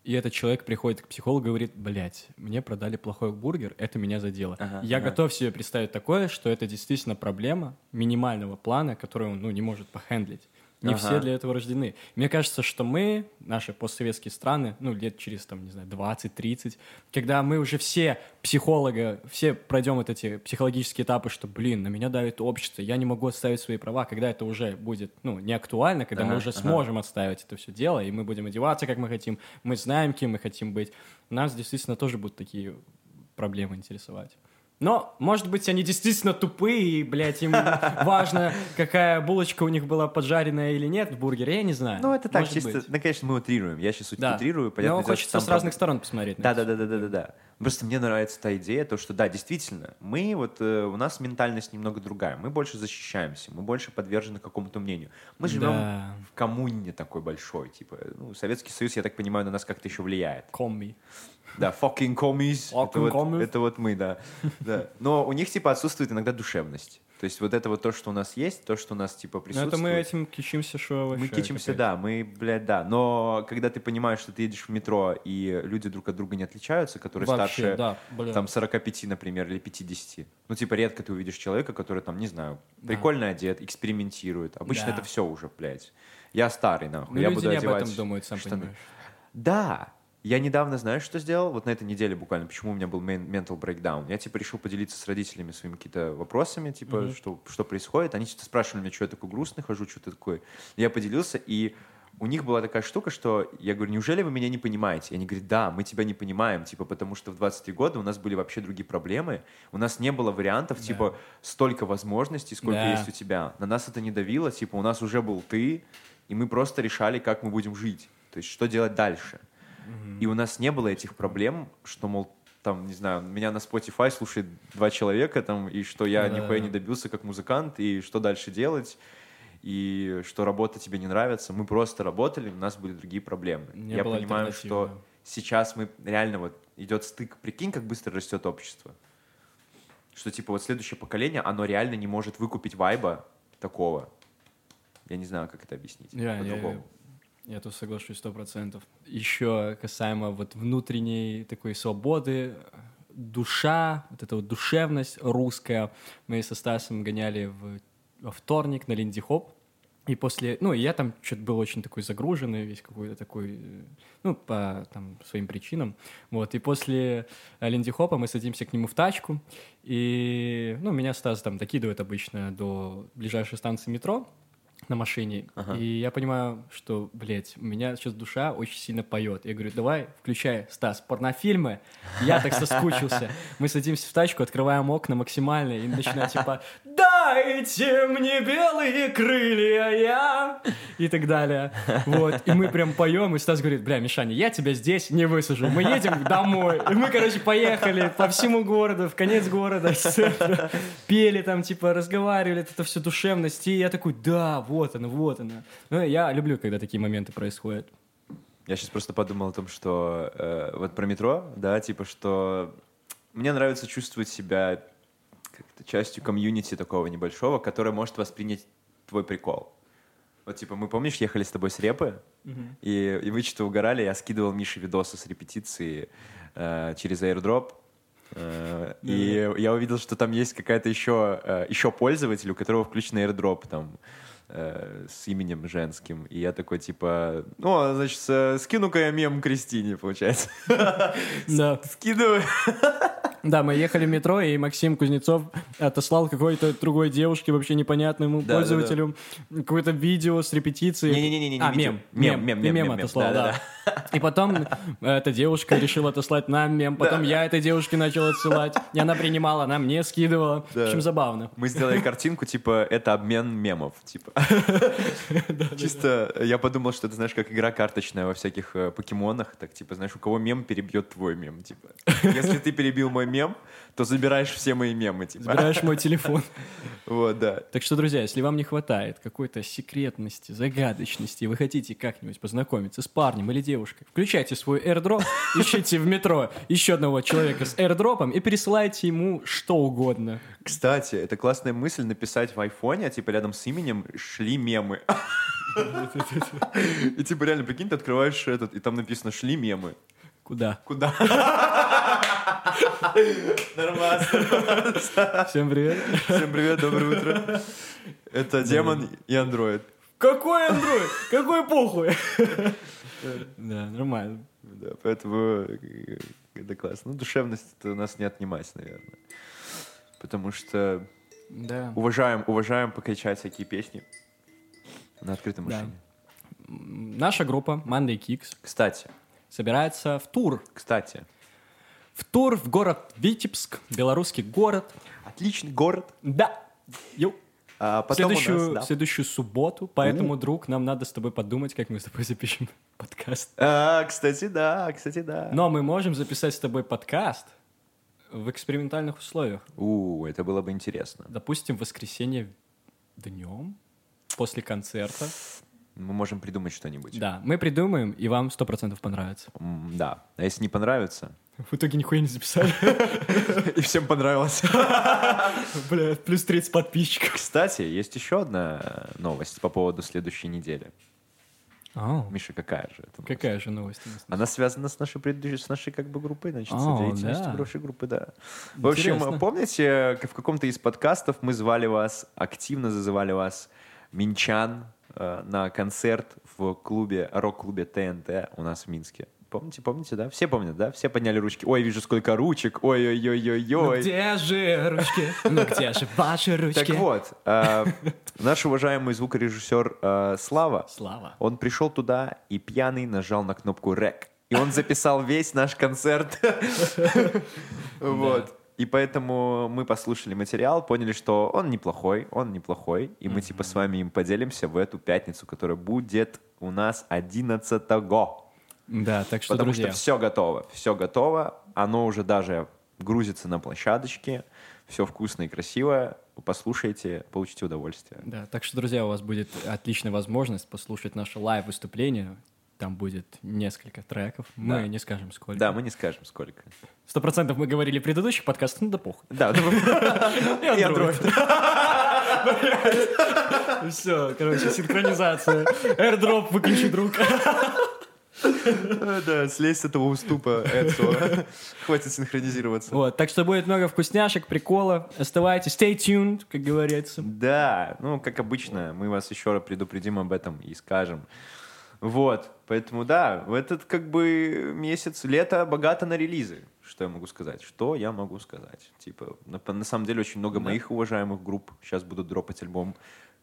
[SPEAKER 1] и этот человек приходит к психологу и говорит, блядь, мне продали плохой бургер, это меня задело.
[SPEAKER 2] Ага,
[SPEAKER 1] Я
[SPEAKER 2] ага.
[SPEAKER 1] готов себе представить такое, что это действительно проблема минимального плана, которую он ну, не может похендлить. Не
[SPEAKER 2] Ага.
[SPEAKER 1] все для этого рождены. Мне кажется, что мы, наши постсоветские страны, ну, лет через, там, не знаю, 20-30, когда мы уже все психолога, все пройдем вот эти психологические этапы, что, блин, на меня давит общество, я не могу отставить свои права, когда это уже будет, ну, не актуально, когда мы
[SPEAKER 2] Ага,
[SPEAKER 1] уже
[SPEAKER 2] ага.
[SPEAKER 1] сможем отстаивать это все дело, и мы будем одеваться, как мы хотим, мы знаем, кем мы хотим быть, нас действительно тоже будут такие проблемы интересовать. Но, может быть, они действительно тупые, и, блядь, им важно, какая булочка у них была поджаренная или нет в бургере, я не знаю.
[SPEAKER 2] Ну, это так,
[SPEAKER 1] Может
[SPEAKER 2] чисто,
[SPEAKER 1] быть.
[SPEAKER 2] ну, конечно, мы утрируем. Я сейчас
[SPEAKER 1] Да.
[SPEAKER 2] утрирую, понятно.
[SPEAKER 1] Но хочется с разных сторон посмотреть. на
[SPEAKER 2] Да,
[SPEAKER 1] это
[SPEAKER 2] да, да, да, да, да, да. Просто мне нравится та идея, то, что да, действительно, мы вот, э, у нас ментальность немного другая. Мы больше защищаемся, мы больше подвержены какому-то мнению. Мы живем
[SPEAKER 1] Да.
[SPEAKER 2] в коммуне такой большой, типа, ну, Советский Союз, я так понимаю, на нас как-то еще влияет.
[SPEAKER 1] Комми.
[SPEAKER 2] Да, fucking.
[SPEAKER 1] Fucking
[SPEAKER 2] это, вот, это вот мы, да. да. Но у них, типа, отсутствует иногда душевность. То есть вот это вот то, что у нас есть, то, что у нас, типа,
[SPEAKER 1] Ну,
[SPEAKER 2] присутствует.
[SPEAKER 1] это мы этим кичимся, что вообще...
[SPEAKER 2] Мы кичимся,
[SPEAKER 1] капец.
[SPEAKER 2] да, мы, блядь, да. Но когда ты понимаешь, что ты едешь в метро, и люди друг от друга не отличаются, которые
[SPEAKER 1] Вообще,
[SPEAKER 2] старше,
[SPEAKER 1] да, бля.
[SPEAKER 2] там, 45, например, или 50. Ну, типа, редко ты увидишь человека, который, там, не знаю,
[SPEAKER 1] Да.
[SPEAKER 2] прикольно одет, экспериментирует. Обычно
[SPEAKER 1] Да.
[SPEAKER 2] это все уже, блядь. Я старый, нахуй.
[SPEAKER 1] Ну,
[SPEAKER 2] я
[SPEAKER 1] люди
[SPEAKER 2] буду
[SPEAKER 1] не
[SPEAKER 2] одевать
[SPEAKER 1] об этом думают, сам
[SPEAKER 2] штаны.
[SPEAKER 1] понимаешь.
[SPEAKER 2] Да, я недавно, знаешь, что сделал? Вот на этой неделе буквально, почему у меня был mental breakdown. Я, типа, решил поделиться с родителями своими какими-то вопросами, типа,
[SPEAKER 1] Мгм.
[SPEAKER 2] что, что происходит. Они что-то спрашивали меня, что я такой грустный хожу, что ты такой. Я поделился, и у них была такая штука, что я говорю, неужели вы меня не понимаете? И они говорят, да, мы тебя не понимаем, типа, потому что в 23 года у нас были вообще другие проблемы, у нас не было вариантов,
[SPEAKER 1] Да.
[SPEAKER 2] типа, столько возможностей, сколько
[SPEAKER 1] Да.
[SPEAKER 2] есть у тебя. На нас это не давило, типа, у нас уже был ты, и мы просто решали, как мы будем жить. То есть, что делать дальше. И у нас не было этих проблем, что, мол, там, не знаю, меня на Spotify слушает два человека, там, и что я
[SPEAKER 1] Да.
[SPEAKER 2] нихуя не добился как музыкант, и что дальше делать, и что работа тебе не нравится. Мы просто работали, у нас были другие проблемы.
[SPEAKER 1] Не
[SPEAKER 2] я понимаю, что сейчас мы реально вот идет стык. Прикинь, как быстро растет общество. Что типа вот следующее поколение, оно реально не может выкупить вайба такого. Я не знаю, как это объяснить
[SPEAKER 1] я,
[SPEAKER 2] по-другому.
[SPEAKER 1] Я тут соглашусь сто процентов. Еще касаемо вот внутренней такой свободы, душа, вот эта вот душевность русская. Мы со Стасом гоняли в, во вторник на Линди Хоп. И после, ну, я там что-то был очень такой загруженный, весь какой-то такой, ну, по там, своим причинам. Вот, и после э, Линди Хопа мы садимся к нему в тачку, и, ну, меня Стас там докидывает обычно до ближайшей станции метро на машине,
[SPEAKER 2] Ага.
[SPEAKER 1] и я понимаю, что, блядь, у меня сейчас душа очень сильно поет. Я говорю, давай, включай, Стас, порнофильмы. Я так соскучился. Мы садимся в тачку, открываем окна максимально и начинаем типа, да, Дайте мне белые крылья, я... И так далее. Вот. И мы прям поем, и Стас говорит, бля, Мишаня, я тебя здесь не высажу. Мы едем домой. И мы, короче, поехали по всему городу, в конец города. Пели там, типа, разговаривали, это все душевность. И я такой, да, вот она, вот она. Ну, я люблю, когда такие моменты происходят.
[SPEAKER 2] Я сейчас просто подумал о том, что э, вот про метро, да, типа, что мне нравится чувствовать себя как-то частью комьюнити такого небольшого, которое может воспринять твой прикол. Вот, типа, мы, помнишь, ехали с тобой с репы, и, и вы что-то угорали, я скидывал Мише видосы с репетиции э, через airdrop, э, и я увидел, что там есть какая-то еще, э, еще пользователь, у которого включен airdrop, там, э, с именем женским. И я такой, типа, ну, а, значит, скину-ка я мем Кристине, получается.
[SPEAKER 1] Да.
[SPEAKER 2] Скидываю.
[SPEAKER 1] Да, мы ехали в метро, и Максим Кузнецов отослал какой-то другой девушке, вообще непонятному
[SPEAKER 2] Да, да,
[SPEAKER 1] пользователю, какое-то видео с репетиции.
[SPEAKER 2] Не-не-не, не
[SPEAKER 1] А,
[SPEAKER 2] видео.
[SPEAKER 1] мем.
[SPEAKER 2] Мем, мем, мем,
[SPEAKER 1] мем
[SPEAKER 2] мем,
[SPEAKER 1] отослал,
[SPEAKER 2] да,
[SPEAKER 1] да. И потом эта девушка решила отослать нам мем, потом я этой девушке начал отсылать, и она принимала, она мне скидывала. В
[SPEAKER 2] Да.
[SPEAKER 1] общем, забавно.
[SPEAKER 2] Мы сделали картинку, типа, это обмен мемов, типа. Чисто я подумал, что это, знаешь, как игра карточная во всяких э, покемонах, так, типа, знаешь, у кого мем перебьет твой мем, типа. Если ты перебил мой мем, то забираешь все мои мемы, типа.
[SPEAKER 1] Забираешь мой телефон.
[SPEAKER 2] Вот, да.
[SPEAKER 1] Так что, друзья, если вам не хватает какой-то секретности, загадочности, и вы хотите как-нибудь познакомиться с парнем или девушкой, включайте свой airdrop, ищите в метро еще одного человека с airdropом и пересылайте ему что угодно.
[SPEAKER 2] Кстати, это классная мысль написать в айфоне, а типа рядом с именем шли мемы. И типа реально, прикинь, ты открываешь этот, и там написано «шли мемы».
[SPEAKER 1] Куда?
[SPEAKER 2] Куда? Нормально.
[SPEAKER 1] Всем привет.
[SPEAKER 2] Всем привет, доброе утро. Это Демон и Андроид.
[SPEAKER 1] Какой андроид? Какой похуй? Да, нормально.
[SPEAKER 2] Да, поэтому э, это классно. Ну, душевность у нас не отнимать, наверное. Потому что
[SPEAKER 1] Да.
[SPEAKER 2] уважаем, уважаем покричать всякие песни на открытом
[SPEAKER 1] Да.
[SPEAKER 2] машине.
[SPEAKER 1] Наша группа Monday Kicks
[SPEAKER 2] Кстати,
[SPEAKER 1] собирается в тур.
[SPEAKER 2] кстати,
[SPEAKER 1] В тур в город Витебск, белорусский город.
[SPEAKER 2] отличный город.
[SPEAKER 1] Да. Йоу.
[SPEAKER 2] А потом у
[SPEAKER 1] следующую,
[SPEAKER 2] нас, да.
[SPEAKER 1] следующую субботу, поэтому, друг, нам надо с тобой подумать, как мы с тобой запишем подкаст.
[SPEAKER 2] А, кстати, да, кстати, да.
[SPEAKER 1] Но мы можем записать с тобой подкаст в экспериментальных условиях.
[SPEAKER 2] У, это было бы интересно.
[SPEAKER 1] Допустим, в воскресенье днем, после концерта.
[SPEAKER 2] Мы можем придумать что-нибудь.
[SPEAKER 1] Да, мы придумаем, и вам сто процентов понравится.
[SPEAKER 2] М, Да. А если не понравится?
[SPEAKER 1] В итоге нихуя не записали.
[SPEAKER 2] И всем понравилось.
[SPEAKER 1] Бля, плюс 30 подписчиков.
[SPEAKER 2] Кстати, есть еще одна новость по поводу следующей недели. Миша, какая же это? новость?
[SPEAKER 1] Какая же новость у нас?
[SPEAKER 2] Она связана с нашей предыдущей, с нашей как бы группой, значит, с деятельностью
[SPEAKER 1] да.
[SPEAKER 2] прошлой группы, да. В общем, помните, как в каком-то из подкастов мы звали вас, активно зазывали вас, минчан, э, на концерт в клубе, рок-клубе ТНТ у нас в Минске. Помните, помните, да? Все помнят, да? Все подняли ручки. Ой, вижу, сколько ручек.
[SPEAKER 1] Ну
[SPEAKER 2] Ой-ой-ой-ой-ой.
[SPEAKER 1] где же ручки? Ну где же ваши ручки?
[SPEAKER 2] Так вот, э, наш уважаемый звукорежиссер э, Слава,
[SPEAKER 1] Слава.
[SPEAKER 2] он пришел туда и пьяный нажал на кнопку «Рек». И он записал весь наш концерт. Вот. И поэтому мы послушали материал, поняли, что он неплохой, он неплохой, и мы типа с вами им поделимся в эту пятницу, которая будет у нас 11-го.
[SPEAKER 1] Да, так что,
[SPEAKER 2] Потому
[SPEAKER 1] друзья,
[SPEAKER 2] что все готово, все готово, оно уже даже грузится на площадочке, все вкусно и красиво. Послушайте, получите удовольствие.
[SPEAKER 1] Да, так что, друзья, у вас будет отличная возможность послушать наше лайв-выступление. Там будет несколько треков. Мы
[SPEAKER 2] Да.
[SPEAKER 1] не скажем сколько.
[SPEAKER 2] Да, мы не скажем сколько.
[SPEAKER 1] Сто процентов мы говорили в предыдущих подкастах, ну да похуй.
[SPEAKER 2] Да,
[SPEAKER 1] И Android. Все, короче, синхронизация. Airdrop выключи, друг.
[SPEAKER 2] да, слезь с этого уступа Эдсо. Хватит синхронизироваться.
[SPEAKER 1] Вот, так что будет много вкусняшек, приколов. Оставайтесь, stay tuned, как говорится.
[SPEAKER 2] Да, ну, как обычно, мы вас еще предупредим об этом и скажем. Вот, поэтому да, в этот как бы месяц лето богато на релизы. Что я могу сказать? Что я могу сказать? Типа, на, на самом деле очень много моих уважаемых групп сейчас будут дропать альбом.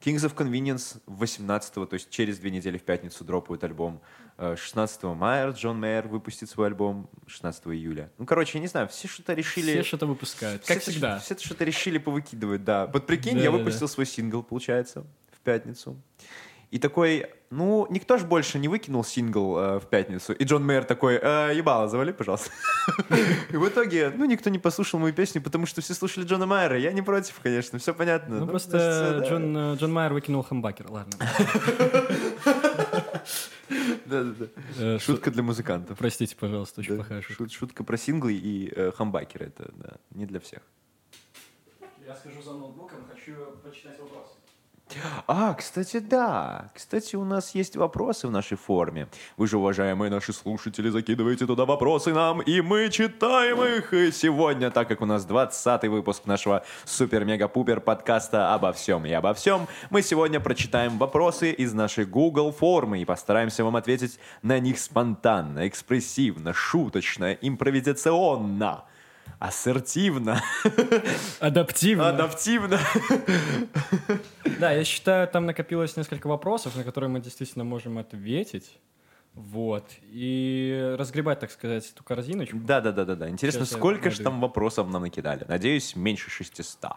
[SPEAKER 2] Kings of Convenience 18 то есть через две недели в пятницу дропают альбом. Э, 16 мая Джон Мэйер выпустит свой альбом 16 июля. Ну, короче, я не знаю, все что-то решили...
[SPEAKER 1] Все что-то выпускают,
[SPEAKER 2] все
[SPEAKER 1] как
[SPEAKER 2] это-
[SPEAKER 1] всегда.
[SPEAKER 2] Все что-то решили повыкидывать, да. Вот прикинь, я
[SPEAKER 1] Да-да-да.
[SPEAKER 2] выпустил свой сингл, получается, в пятницу. И такой, ну, никто же больше не выкинул сингл э, в пятницу. И Джон Мэйер такой, э, ебало, завали, пожалуйста. И в итоге, ну, никто не послушал мою песню, потому что все слушали Джона Майера. Я не против, конечно, все понятно.
[SPEAKER 1] Ну,
[SPEAKER 2] Ну,
[SPEAKER 1] просто
[SPEAKER 2] да.
[SPEAKER 1] Джон, э, Джон Майер выкинул хамбакер, ладно.
[SPEAKER 2] Да-да-да.
[SPEAKER 1] Э, шу-
[SPEAKER 2] Шутка для музыкантов.
[SPEAKER 1] Простите, пожалуйста, очень
[SPEAKER 2] Да,
[SPEAKER 1] плохая шутка.
[SPEAKER 2] шут- Шутка про синглы и э, хамбакеры. Это, да, не для всех.
[SPEAKER 1] Я схожу за ноутбуком, хочу почитать вопрос.
[SPEAKER 2] А, кстати, да. Кстати, у нас есть вопросы в нашей форме. Вы же, уважаемые наши слушатели, закидываете туда вопросы нам, и мы читаем их. И сегодня, так как у нас 20-й выпуск нашего супер-мега-пупер подкаста «Обо всем и обо всем», мы сегодня прочитаем вопросы из нашей Google формы и постараемся вам ответить на них спонтанно, экспрессивно, шуточно, импровизационно, ассертивно,
[SPEAKER 1] Адаптивно.
[SPEAKER 2] адаптивно.
[SPEAKER 1] Да, я считаю, там накопилось несколько вопросов, на которые мы действительно можем ответить. Вот. И разгребать, так сказать, эту корзиночку.
[SPEAKER 2] Да, да, да, да, да. Интересно,
[SPEAKER 1] Сейчас
[SPEAKER 2] сколько же там вопросов нам накидали? Надеюсь, меньше 600.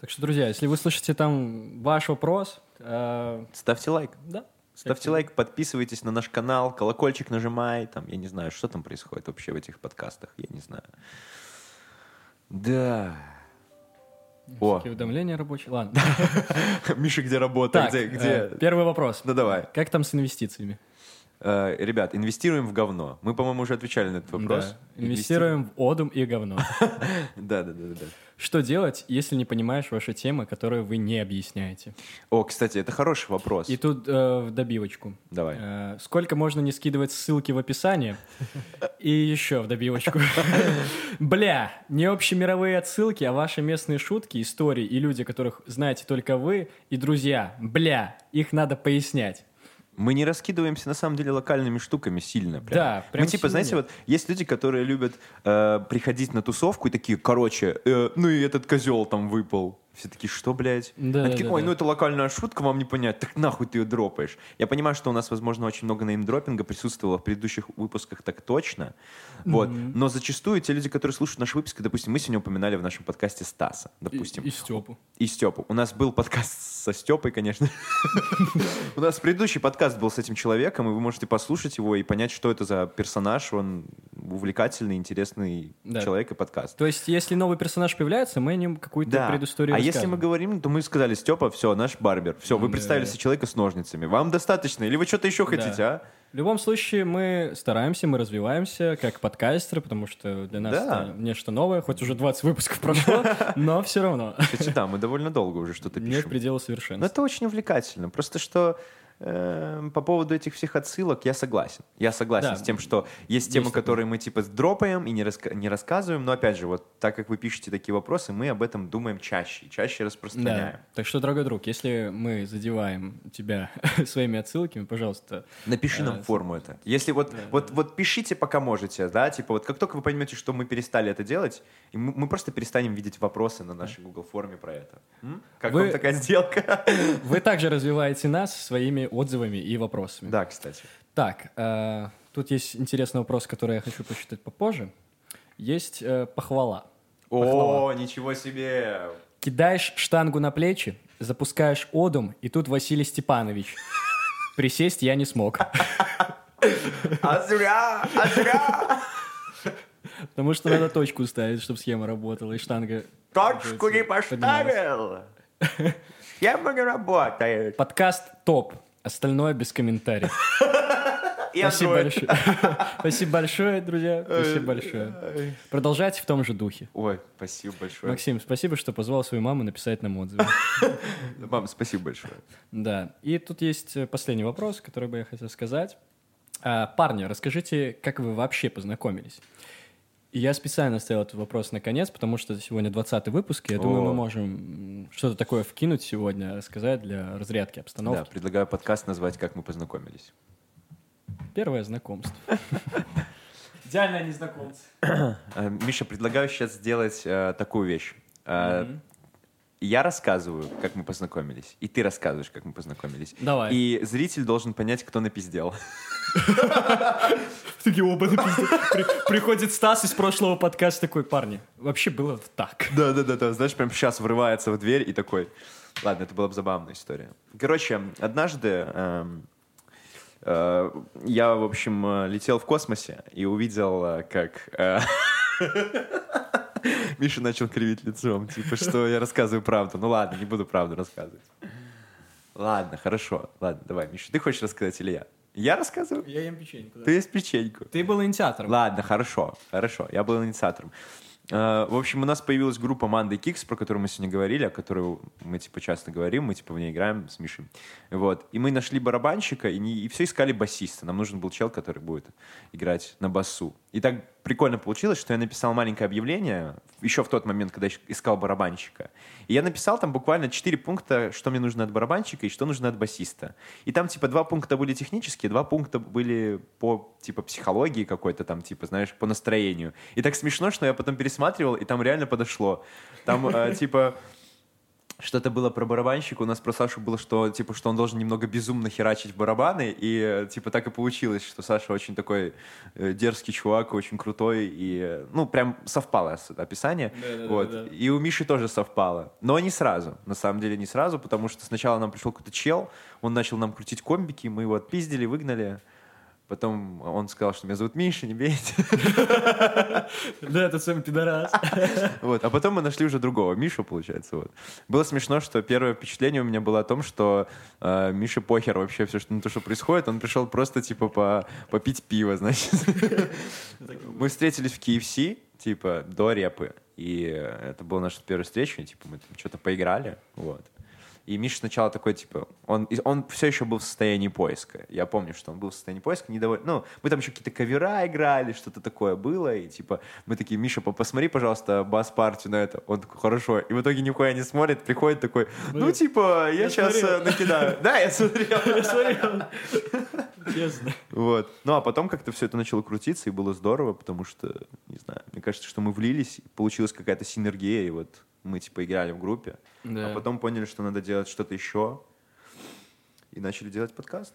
[SPEAKER 1] Так что, друзья, если вы слышите там ваш вопрос, э,
[SPEAKER 2] Ставьте лайк.
[SPEAKER 1] да.
[SPEAKER 2] Ставьте лайк, подписывайтесь на наш канал, колокольчик нажимай. Там, я не знаю, что там происходит вообще в этих подкастах. Я не знаю. Да. О,
[SPEAKER 1] уведомления рабочие. Ладно.
[SPEAKER 2] Миша, где работа?
[SPEAKER 1] Так,
[SPEAKER 2] Где? где?
[SPEAKER 1] э, первый вопрос.
[SPEAKER 2] Ну давай.
[SPEAKER 1] Как там с инвестициями?
[SPEAKER 2] Э, ребят, инвестируем в говно. Мы, по-моему, уже отвечали на этот вопрос.
[SPEAKER 1] Да. Инвестируем в одум и говно.
[SPEAKER 2] Да, да, да, да.
[SPEAKER 1] Что делать, если не понимаешь ваши темы, которые вы не объясняете?
[SPEAKER 2] О, кстати, это хороший вопрос.
[SPEAKER 1] И тут э, в добивочку.
[SPEAKER 2] Давай.
[SPEAKER 1] Э, сколько можно не скидывать ссылки в описании? И еще в добивочку. Бля, не общемировые отсылки, а ваши местные шутки, истории и люди, которых знаете только вы и друзья. Бля, их надо пояснять.
[SPEAKER 2] Мы не раскидываемся, на самом деле, локальными штуками сильно. Прям.
[SPEAKER 1] Да, прям
[SPEAKER 2] Мы, типа,
[SPEAKER 1] сильно
[SPEAKER 2] знаете, вот есть люди, которые любят э, приходить на тусовку и такие, короче, э, ну и этот козел там выпал. Все такие, что, блядь?
[SPEAKER 1] Да,
[SPEAKER 2] Они такие,
[SPEAKER 1] да,
[SPEAKER 2] ой,
[SPEAKER 1] да.
[SPEAKER 2] ну это локальная шутка, вам не понять, так нахуй ты ее дропаешь. Я понимаю, что у нас, возможно, очень много неймдропинга присутствовало в предыдущих выпусках, так точно. Вот. Но зачастую те люди, которые слушают наши выпуски, допустим, мы сегодня упоминали в нашем подкасте Стаса, допустим
[SPEAKER 1] И, и Степу.
[SPEAKER 2] и Степу. У нас был подкаст со Степой, конечно. У нас предыдущий подкаст был с этим человеком, и вы можете послушать его и понять, что это за персонаж. Он увлекательный, интересный человек и подкаст.
[SPEAKER 1] То есть, если новый персонаж появляется, мы о нем какую-то предысторию
[SPEAKER 2] А если мы говорим, то мы сказали, Степа, все, наш барбер. Все, вы
[SPEAKER 1] Да.
[SPEAKER 2] представили себе человека с ножницами. Вам достаточно? Или вы что-то еще хотите, а?
[SPEAKER 1] В любом случае, мы стараемся, мы развиваемся как подкастеры, потому что для нас
[SPEAKER 2] Да.
[SPEAKER 1] это нечто новое, хоть уже 20 выпусков прошло, но все равно.
[SPEAKER 2] Кстати, да, мы довольно долго уже что-то
[SPEAKER 1] Нет
[SPEAKER 2] пишем.
[SPEAKER 1] предела
[SPEAKER 2] Но
[SPEAKER 1] совершенства.
[SPEAKER 2] это очень увлекательно. Просто что э, по поводу этих всех отсылок я согласен. Я согласен
[SPEAKER 1] Да.
[SPEAKER 2] с тем, что есть
[SPEAKER 1] Есть
[SPEAKER 2] темы,
[SPEAKER 1] такое.
[SPEAKER 2] которые мы типа дропаем и не, раска- не рассказываем, но опять же, вот так как вы пишете такие вопросы, мы об этом думаем чаще, чаще распространяем.
[SPEAKER 1] Да. Так что, дорогой друг, если мы задеваем тебя своими отсылками, пожалуйста,
[SPEAKER 2] Напиши нам
[SPEAKER 1] Э,
[SPEAKER 2] форму это. Если вот, вот, вот пишите, пока можете, да, типа вот как только вы поймете, что мы перестали это делать, и мы, мы просто перестанем видеть вопросы на нашей Google форме про это. М? Как
[SPEAKER 1] Вы-
[SPEAKER 2] вам такая сделка?
[SPEAKER 1] вы также развиваете нас своими отзывами и вопросами.
[SPEAKER 2] Да, кстати.
[SPEAKER 1] Так, э, тут есть интересный вопрос, который я хочу посчитать попозже. Есть э, похвала.
[SPEAKER 2] О, ничего себе!
[SPEAKER 1] Кидаешь штангу на плечи, запускаешь одум, и тут Василий Степанович. Присесть я не смог.
[SPEAKER 2] А зря! А зря!
[SPEAKER 1] Потому что надо точку ставить, чтобы схема работала, и штанга...
[SPEAKER 2] Точку не поставил! Схема не работает.
[SPEAKER 1] Подкаст топ. Остальное без комментариев. Спасибо большое. Спасибо большое, друзья. Спасибо большое. Продолжайте в том же духе.
[SPEAKER 2] Ой, спасибо большое.
[SPEAKER 1] Максим, спасибо, что позвал свою маму написать нам отзывы.
[SPEAKER 2] Мам, спасибо большое.
[SPEAKER 1] Да. И тут есть э, последний вопрос, который бы я хотел сказать. А, парни, расскажите, как вы вообще познакомились? Я специально оставил этот вопрос на конец, потому что сегодня 20 выпуск, и я думаю,
[SPEAKER 2] О.
[SPEAKER 1] мы можем что-то такое вкинуть сегодня, рассказать для разрядки
[SPEAKER 2] Да,
[SPEAKER 1] обстановки.
[SPEAKER 2] предлагаю подкаст назвать «Как мы познакомились».
[SPEAKER 1] Первое знакомство. Идеальное незнакомство.
[SPEAKER 2] Э, Миша, предлагаю сейчас сделать э, такую вещь. Э, я рассказываю, как мы познакомились, и ты рассказываешь, как мы познакомились.
[SPEAKER 1] Давай.
[SPEAKER 2] И зритель должен понять, кто напиздел.
[SPEAKER 1] Такие оба Приходит Стас из прошлого подкаста такой, парни, вообще было так.
[SPEAKER 2] Да-да-да, знаешь, прям сейчас врывается в дверь и такой... Ладно, это была бы забавная история. Короче, однажды эм, э, я, в общем, э, летел в космосе и увидел, э, как... Миша начал кривить лицом, типа, что я рассказываю правду. Ну ладно, не буду правду рассказывать. Ладно, хорошо. Ладно, давай, Миша, ты хочешь рассказать или я? Я рассказываю?
[SPEAKER 1] Я ем печеньку, да.
[SPEAKER 2] Ты есть печеньку.
[SPEAKER 1] Ты был инициатором.
[SPEAKER 2] Ладно, хорошо, хорошо. Я был инициатором. Э, В общем, у нас появилась группа Манды Кикс, про которую мы сегодня говорили, о которой мы, типа, часто говорим, мы, типа, в ней играем с Мишей. Вот. И мы нашли барабанщика, и, не- и все искали басиста. Нам нужен был чел, который будет играть на басу. И так прикольно получилось, что я написал маленькое объявление еще в тот момент, когда искал барабанщика. И я написал там буквально четыре пункта, что мне нужно от барабанщика и что нужно от басиста. И там, типа, два пункта были технические, два пункта были по, типа, психологии какой-то там, типа, знаешь, по настроению. И так смешно, что я потом пересматривал, и там реально подошло. Там, э, типа, что-то было про барабанщика, у нас про Сашу было, что, типа, что он должен немного безумно херачить барабаны, и, типа, так и получилось, что Саша очень такой э, дерзкий чувак, очень крутой, и, ну, прям совпало с- описание.
[SPEAKER 1] Да-да-да-да.
[SPEAKER 2] вот. И у Миши тоже совпало, но не сразу, на самом деле не сразу, потому что сначала нам пришел какой-то чел, он начал нам крутить комбики, мы его отпиздили, выгнали, Потом он сказал, что меня зовут Миша, не бейте.
[SPEAKER 1] Да, это самый пидорас.
[SPEAKER 2] Вот. А потом мы нашли уже другого, Мишу, получается. Вот. Было смешно, что первое впечатление у меня было о том, что э, Мише похер вообще все, что, на то, что происходит. Он пришел просто, типа, по, попить пиво, значит. Мы встретились в KFC, типа, до репы. И это была наша первая встреча, типа, мы там что-то поиграли, вот. И Миша сначала такой, типа, он, он все еще был в состоянии поиска. Я помню, что он был в состоянии поиска, недоволен. Ну, мы там еще какие-то кавера играли, что-то такое было. И, типа, мы такие, Миша, по- посмотри, пожалуйста, бас-партию на это. Он такой, хорошо. И в итоге нихуя не смотрит, приходит такой, ну, типа, я,
[SPEAKER 1] Я
[SPEAKER 2] сейчас
[SPEAKER 1] смотрел.
[SPEAKER 2] накидаю. Да, я смотрел.
[SPEAKER 1] Я смотрел. Честно.
[SPEAKER 2] Вот. Ну, а потом как-то все это начало крутиться, и было здорово, потому что, не знаю, мне кажется, что мы влились, получилась какая-то синергия, и вот мы, типа, играли в группе.
[SPEAKER 1] Да.
[SPEAKER 2] А потом поняли, что надо делать что-то еще. И начали делать подкаст.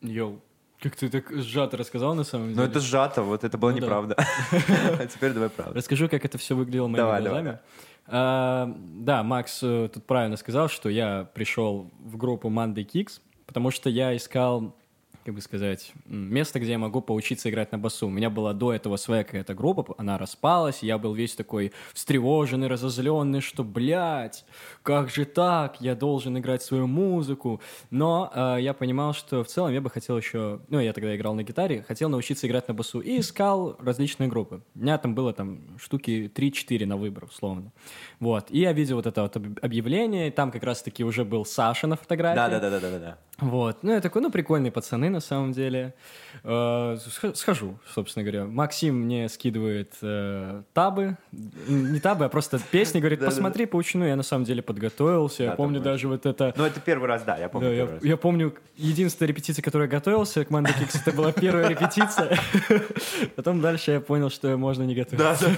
[SPEAKER 1] Йоу. Как ты так сжато рассказал на самом деле.
[SPEAKER 2] Но это сжато, вот это было
[SPEAKER 1] Ну да.
[SPEAKER 2] неправда. А теперь давай правда.
[SPEAKER 1] Расскажу, как это все выглядело моими глазами.
[SPEAKER 2] давай.
[SPEAKER 1] А, да, Макс э, тут правильно сказал, что я пришел в группу Monday Kicks, потому что я искал, как бы сказать, место, где я могу поучиться играть на басу. У меня была до этого своя какая-то группа, она распалась, я был весь такой встревоженный, разозленный, что, блядь, как же так, я должен играть свою музыку. Но э, я понимал, что в целом я бы хотел еще, ну, я тогда играл на гитаре, хотел научиться играть на басу, и искал различные группы. У меня там было там штуки 3-4 на выбор, условно. Вот, и я видел вот это вот об- объявление, там как раз-таки уже был Саша на фотографии.
[SPEAKER 2] Да,
[SPEAKER 1] Вот. Ну, я такой, ну, прикольные пацаны, на самом деле. Э, сх- Схожу, собственно говоря. Максим мне скидывает э, табы. Не табы, а просто песни. Говорит, посмотри, поучну. Я, на самом деле, подготовился. Я помню даже вот это...
[SPEAKER 2] Ну, это первый раз, да, я помню
[SPEAKER 1] я, помню, единственная репетиция, к которой я готовился к Манда Кикс, это была первая репетиция. Потом дальше я понял, что можно не готовиться.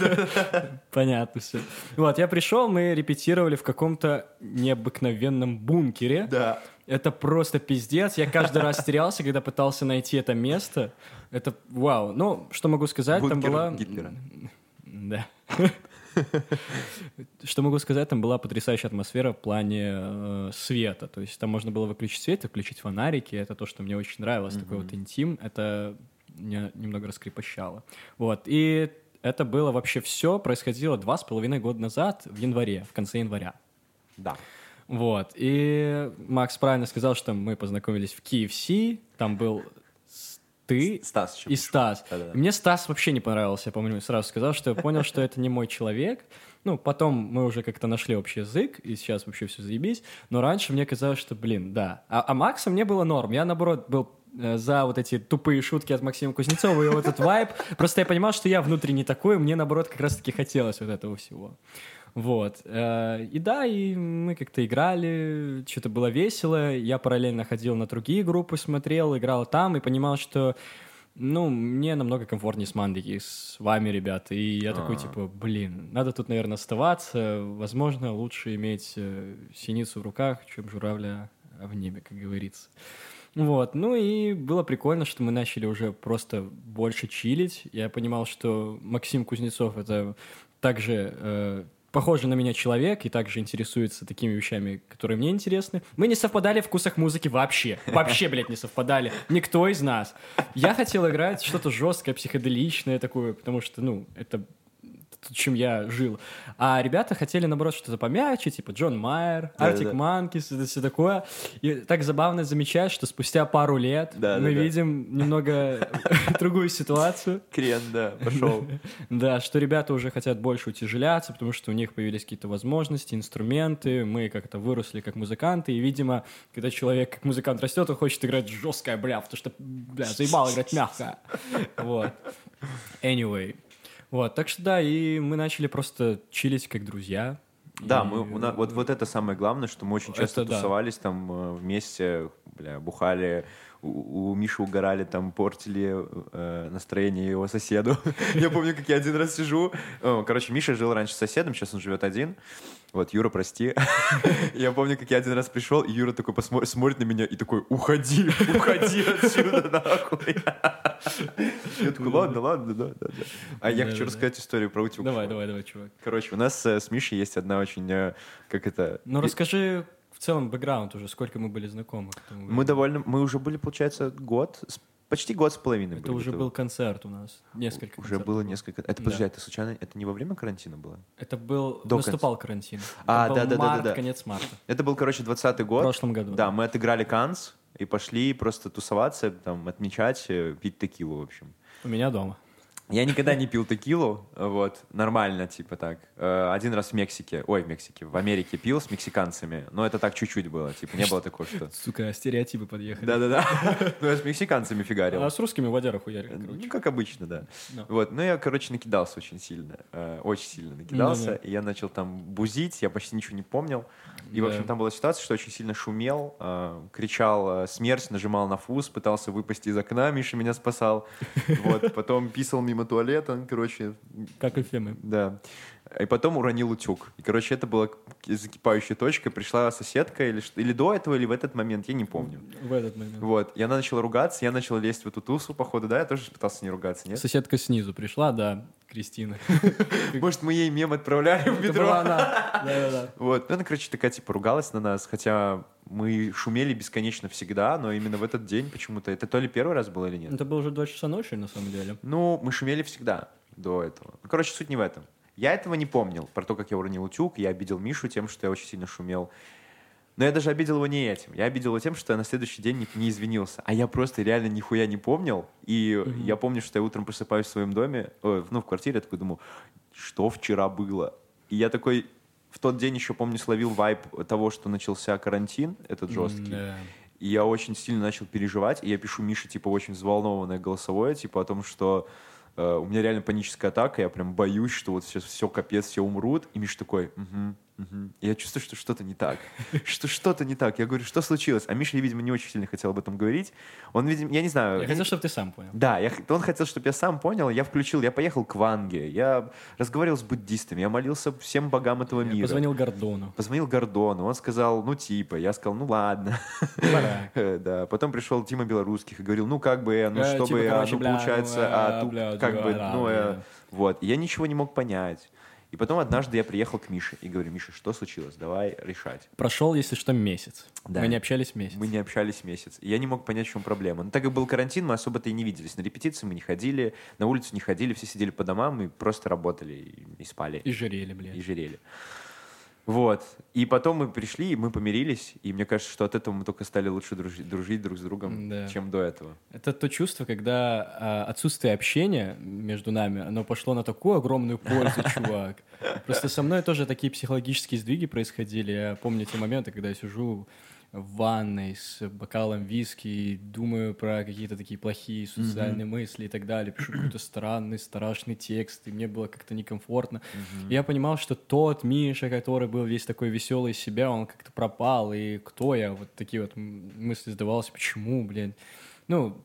[SPEAKER 1] Понятно все. Вот, я пришел, мы репетировали в каком-то необыкновенном бункере.
[SPEAKER 2] Да.
[SPEAKER 1] Это просто пиздец. Я каждый раз терялся, когда пытался найти это место. Это вау. Ну, что могу сказать, там
[SPEAKER 2] Бункер
[SPEAKER 1] была...
[SPEAKER 2] Гитлера.
[SPEAKER 1] Да. Что могу сказать, там была потрясающая атмосфера в плане э, света. То есть там можно было выключить свет и включить фонарики. Это то, что мне очень нравилось. Такой вот интим. Это меня немного раскрепощало. Вот. И это было вообще все. Происходило два с половиной года назад, в январе, в конце января.
[SPEAKER 2] Да.
[SPEAKER 1] Вот. И Макс правильно сказал, что мы познакомились в KFC. Там был ты
[SPEAKER 2] Стас
[SPEAKER 1] и Стас.
[SPEAKER 2] Да-да-да.
[SPEAKER 1] Мне Стас вообще не понравился, я помню, сразу сказал, что я понял, что это не мой человек. Ну, потом мы уже как-то нашли общий язык, и сейчас вообще все заебись. Но раньше мне казалось, что, блин, да. А, а Макса мне было норм. Я, наоборот, был э, за вот эти тупые шутки от Максима Кузнецова и вот этот вайб. Просто я понимал, что я внутренне такой, мне, наоборот, как раз-таки хотелось вот этого всего. Вот. Э, И да, и мы как-то играли, что-то было весело. Я параллельно ходил на другие группы, смотрел, играл там и понимал, что Ну, мне намного комфортнее с Мандики, с вами, ребята. И я такой,
[SPEAKER 2] А.
[SPEAKER 1] типа, блин, надо тут, наверное, оставаться. Возможно, лучше иметь э, синицу в руках, чем журавля в небе, как говорится. Вот, ну и было прикольно, что мы начали уже просто больше чилить. Я понимал, что Максим Кузнецов — это также э, похожий на меня человек и также интересуется такими вещами, которые мне интересны. Мы не совпадали в вкусах музыки вообще. Вообще, блядь, не совпадали. Никто из нас. Я хотел играть что-то жесткое, психоделичное такое, потому что, ну, это то, чем я жил. А ребята хотели, наоборот, что-то помягче, типа Джон Майер, Артик. Манкис, это все такое. И так забавно замечать, что спустя пару лет
[SPEAKER 2] Да-да-да.
[SPEAKER 1] мы видим немного другую ситуацию.
[SPEAKER 2] Крен, да, пошел.
[SPEAKER 1] Да, что ребята уже хотят больше утяжеляться, потому что у них появились какие-то возможности, инструменты, мы как-то выросли как музыканты, и, видимо, когда человек как музыкант растет, он хочет играть жесткое, бля, потому что, бля, заебал играть мягко. Вот. Anyway. Вот, так что да, и мы начали просто чилить как друзья.
[SPEAKER 2] Да,
[SPEAKER 1] И-
[SPEAKER 2] мы, у нас- вот, вот это самое главное, что мы очень часто
[SPEAKER 1] Это да.
[SPEAKER 2] тусовались там э, вместе, бля, бухали, у, у Миши угорали, там портили э, настроение его соседу. Я помню, как я один раз сижу. Короче, Миша жил раньше с соседом, сейчас он живет один. Вот, Юра, прости. Я помню, как я один раз пришел, и Юра такой смотрит на меня и такой, уходи, уходи отсюда, нахуй. Я такой, ладно, ладно, да, да, да. А я хочу рассказать историю про утюг.
[SPEAKER 1] Давай, давай, давай, чувак.
[SPEAKER 2] Короче, у нас э, с Мишей есть одна очень, э, как это...
[SPEAKER 1] Ну, расскажи в целом бэкграунд уже, сколько мы были знакомы.
[SPEAKER 2] Мы довольно... Мы уже были, получается, год, почти год с половиной
[SPEAKER 1] Это уже
[SPEAKER 2] готовы.
[SPEAKER 1] был концерт у нас, несколько
[SPEAKER 2] Уже
[SPEAKER 1] концертов
[SPEAKER 2] было несколько... Это,
[SPEAKER 1] Да.
[SPEAKER 2] подожди, это случайно... Это не во время карантина было?
[SPEAKER 1] Это был...
[SPEAKER 2] До
[SPEAKER 1] Наступал карантин.
[SPEAKER 2] А,
[SPEAKER 1] Это был
[SPEAKER 2] да-да-да-да-да.
[SPEAKER 1] март, конец марта.
[SPEAKER 2] Это был, короче, 20-й
[SPEAKER 1] В
[SPEAKER 2] год.
[SPEAKER 1] прошлом году.
[SPEAKER 2] Да, мы отыграли Канс и пошли просто тусоваться, там, отмечать, э, пить текилу, в общем.
[SPEAKER 1] У меня дома.
[SPEAKER 2] Я никогда не пил текилу, вот, нормально, типа так. Э, Один раз в Мексике, ой, в Мексике, в Америке пил с мексиканцами, но это так чуть-чуть было, типа, не было такого, что...
[SPEAKER 1] Сука, стереотипы подъехали.
[SPEAKER 2] Да-да-да. Ну, я с мексиканцами фигарил.
[SPEAKER 1] А с русскими водяру хуярили, короче.
[SPEAKER 2] Ну, как обычно, да. Вот, ну, я, короче, накидался очень сильно, э, очень сильно накидался, и я начал там бузить, я почти ничего не помнил. И, в общем, там была ситуация, что очень сильно шумел, э, кричал смерть, нажимал на фуз, пытался выпасть из окна, Миша меня спасал. Вот, потом писал мимо туалета, короче,
[SPEAKER 1] Как и все мы.
[SPEAKER 2] да. И потом уронил утюг. И, короче, это была закипающая точка. Пришла соседка или, или до этого, или в этот момент, я не помню.
[SPEAKER 1] В этот момент.
[SPEAKER 2] Вот, и она начала ругаться, я начал лезть в эту тусу, походу, да, я тоже пытался не ругаться, нет?
[SPEAKER 1] Соседка снизу пришла, да, Кристина.
[SPEAKER 2] Может, мы ей мем отправляли в метро?
[SPEAKER 1] она. Да-да-да.
[SPEAKER 2] Вот, ну, она, короче, такая, типа, ругалась на нас, хотя мы шумели бесконечно всегда, но именно в этот день почему-то, это то ли первый раз было или нет?
[SPEAKER 1] Это было уже 2 часа ночи, на самом деле.
[SPEAKER 2] Ну, мы шумели всегда до этого. Ну, короче, суть не в этом. Я этого не помнил, про то, как я уронил утюг, я обидел Мишу тем, что я очень сильно шумел. Но я даже обидел его не этим. Я обидел его тем, что я на следующий день не, не извинился. А я просто реально нихуя не помнил. И я помню, что я утром просыпаюсь в своем доме, ой, ну, в квартире, я такой думаю, что вчера было? И я такой в тот день еще, помню, словил вайп того, что начался карантин, этот жесткий.
[SPEAKER 1] Да.
[SPEAKER 2] И я очень сильно начал переживать, и я пишу Мише, типа, очень взволнованное голосовое, типа, о том, что э, у меня реально паническая атака, я прям боюсь, что вот сейчас все капец, все умрут. И Миша такой, угу, угу. Я чувствую, что что-то не так. Что что-то не так. Я говорю, что случилось? А Миша, видимо, не очень сильно хотел об этом говорить. Он, видимо, я не знаю.
[SPEAKER 1] Я хотел, чтобы ты сам понял.
[SPEAKER 2] Да, я, он хотел, чтобы я сам понял, я включил, я поехал к Ванге, я разговаривал с буддистами, я молился всем богам этого
[SPEAKER 1] Я
[SPEAKER 2] мира.
[SPEAKER 1] позвонил Гордону.
[SPEAKER 2] Позвонил Гордону, он сказал, ну типа, я сказал, ну ладно. Э, Да, потом пришел Тима Белорусских и говорил, ну как бы, ну
[SPEAKER 1] Э,
[SPEAKER 2] чтобы,
[SPEAKER 1] типа,
[SPEAKER 2] а, ну получается,
[SPEAKER 1] ну,
[SPEAKER 2] а
[SPEAKER 1] э,
[SPEAKER 2] тут как бы, ну, э, вот. Я ничего не мог понять. И потом однажды я приехал к Мише и говорю, Миша, что случилось? Давай решать.
[SPEAKER 1] Прошел, если что, месяц.
[SPEAKER 2] Да.
[SPEAKER 1] Мы не общались месяц.
[SPEAKER 2] Мы не общались месяц. И я не мог понять, в чем проблема. Но так как был карантин, мы особо-то и не виделись. На репетиции мы не ходили, на улицу не ходили, все сидели по домам и просто работали и, и спали.
[SPEAKER 1] И жарели,
[SPEAKER 2] и
[SPEAKER 1] блядь.
[SPEAKER 2] жирели. Вот. И потом мы пришли, и мы помирились, и мне кажется, что от этого мы только стали лучше дружить, дружить друг с другом,
[SPEAKER 1] Да.
[SPEAKER 2] чем до этого.
[SPEAKER 1] Это то чувство, когда а, отсутствие общения между нами, оно пошло на такую огромную пользу, чувак. Просто со мной тоже такие психологические сдвиги происходили. Я помню те моменты, когда я сижу в ванной с бокалом виски и думаю про какие-то такие плохие социальные мысли и так далее, пишу какой-то странный, страшный текст, и мне было как-то некомфортно. И я понимал, что тот Миша, который был весь такой веселый из себя, он как-то пропал, и кто я? Вот такие вот мысли задавался, почему, блин. Ну,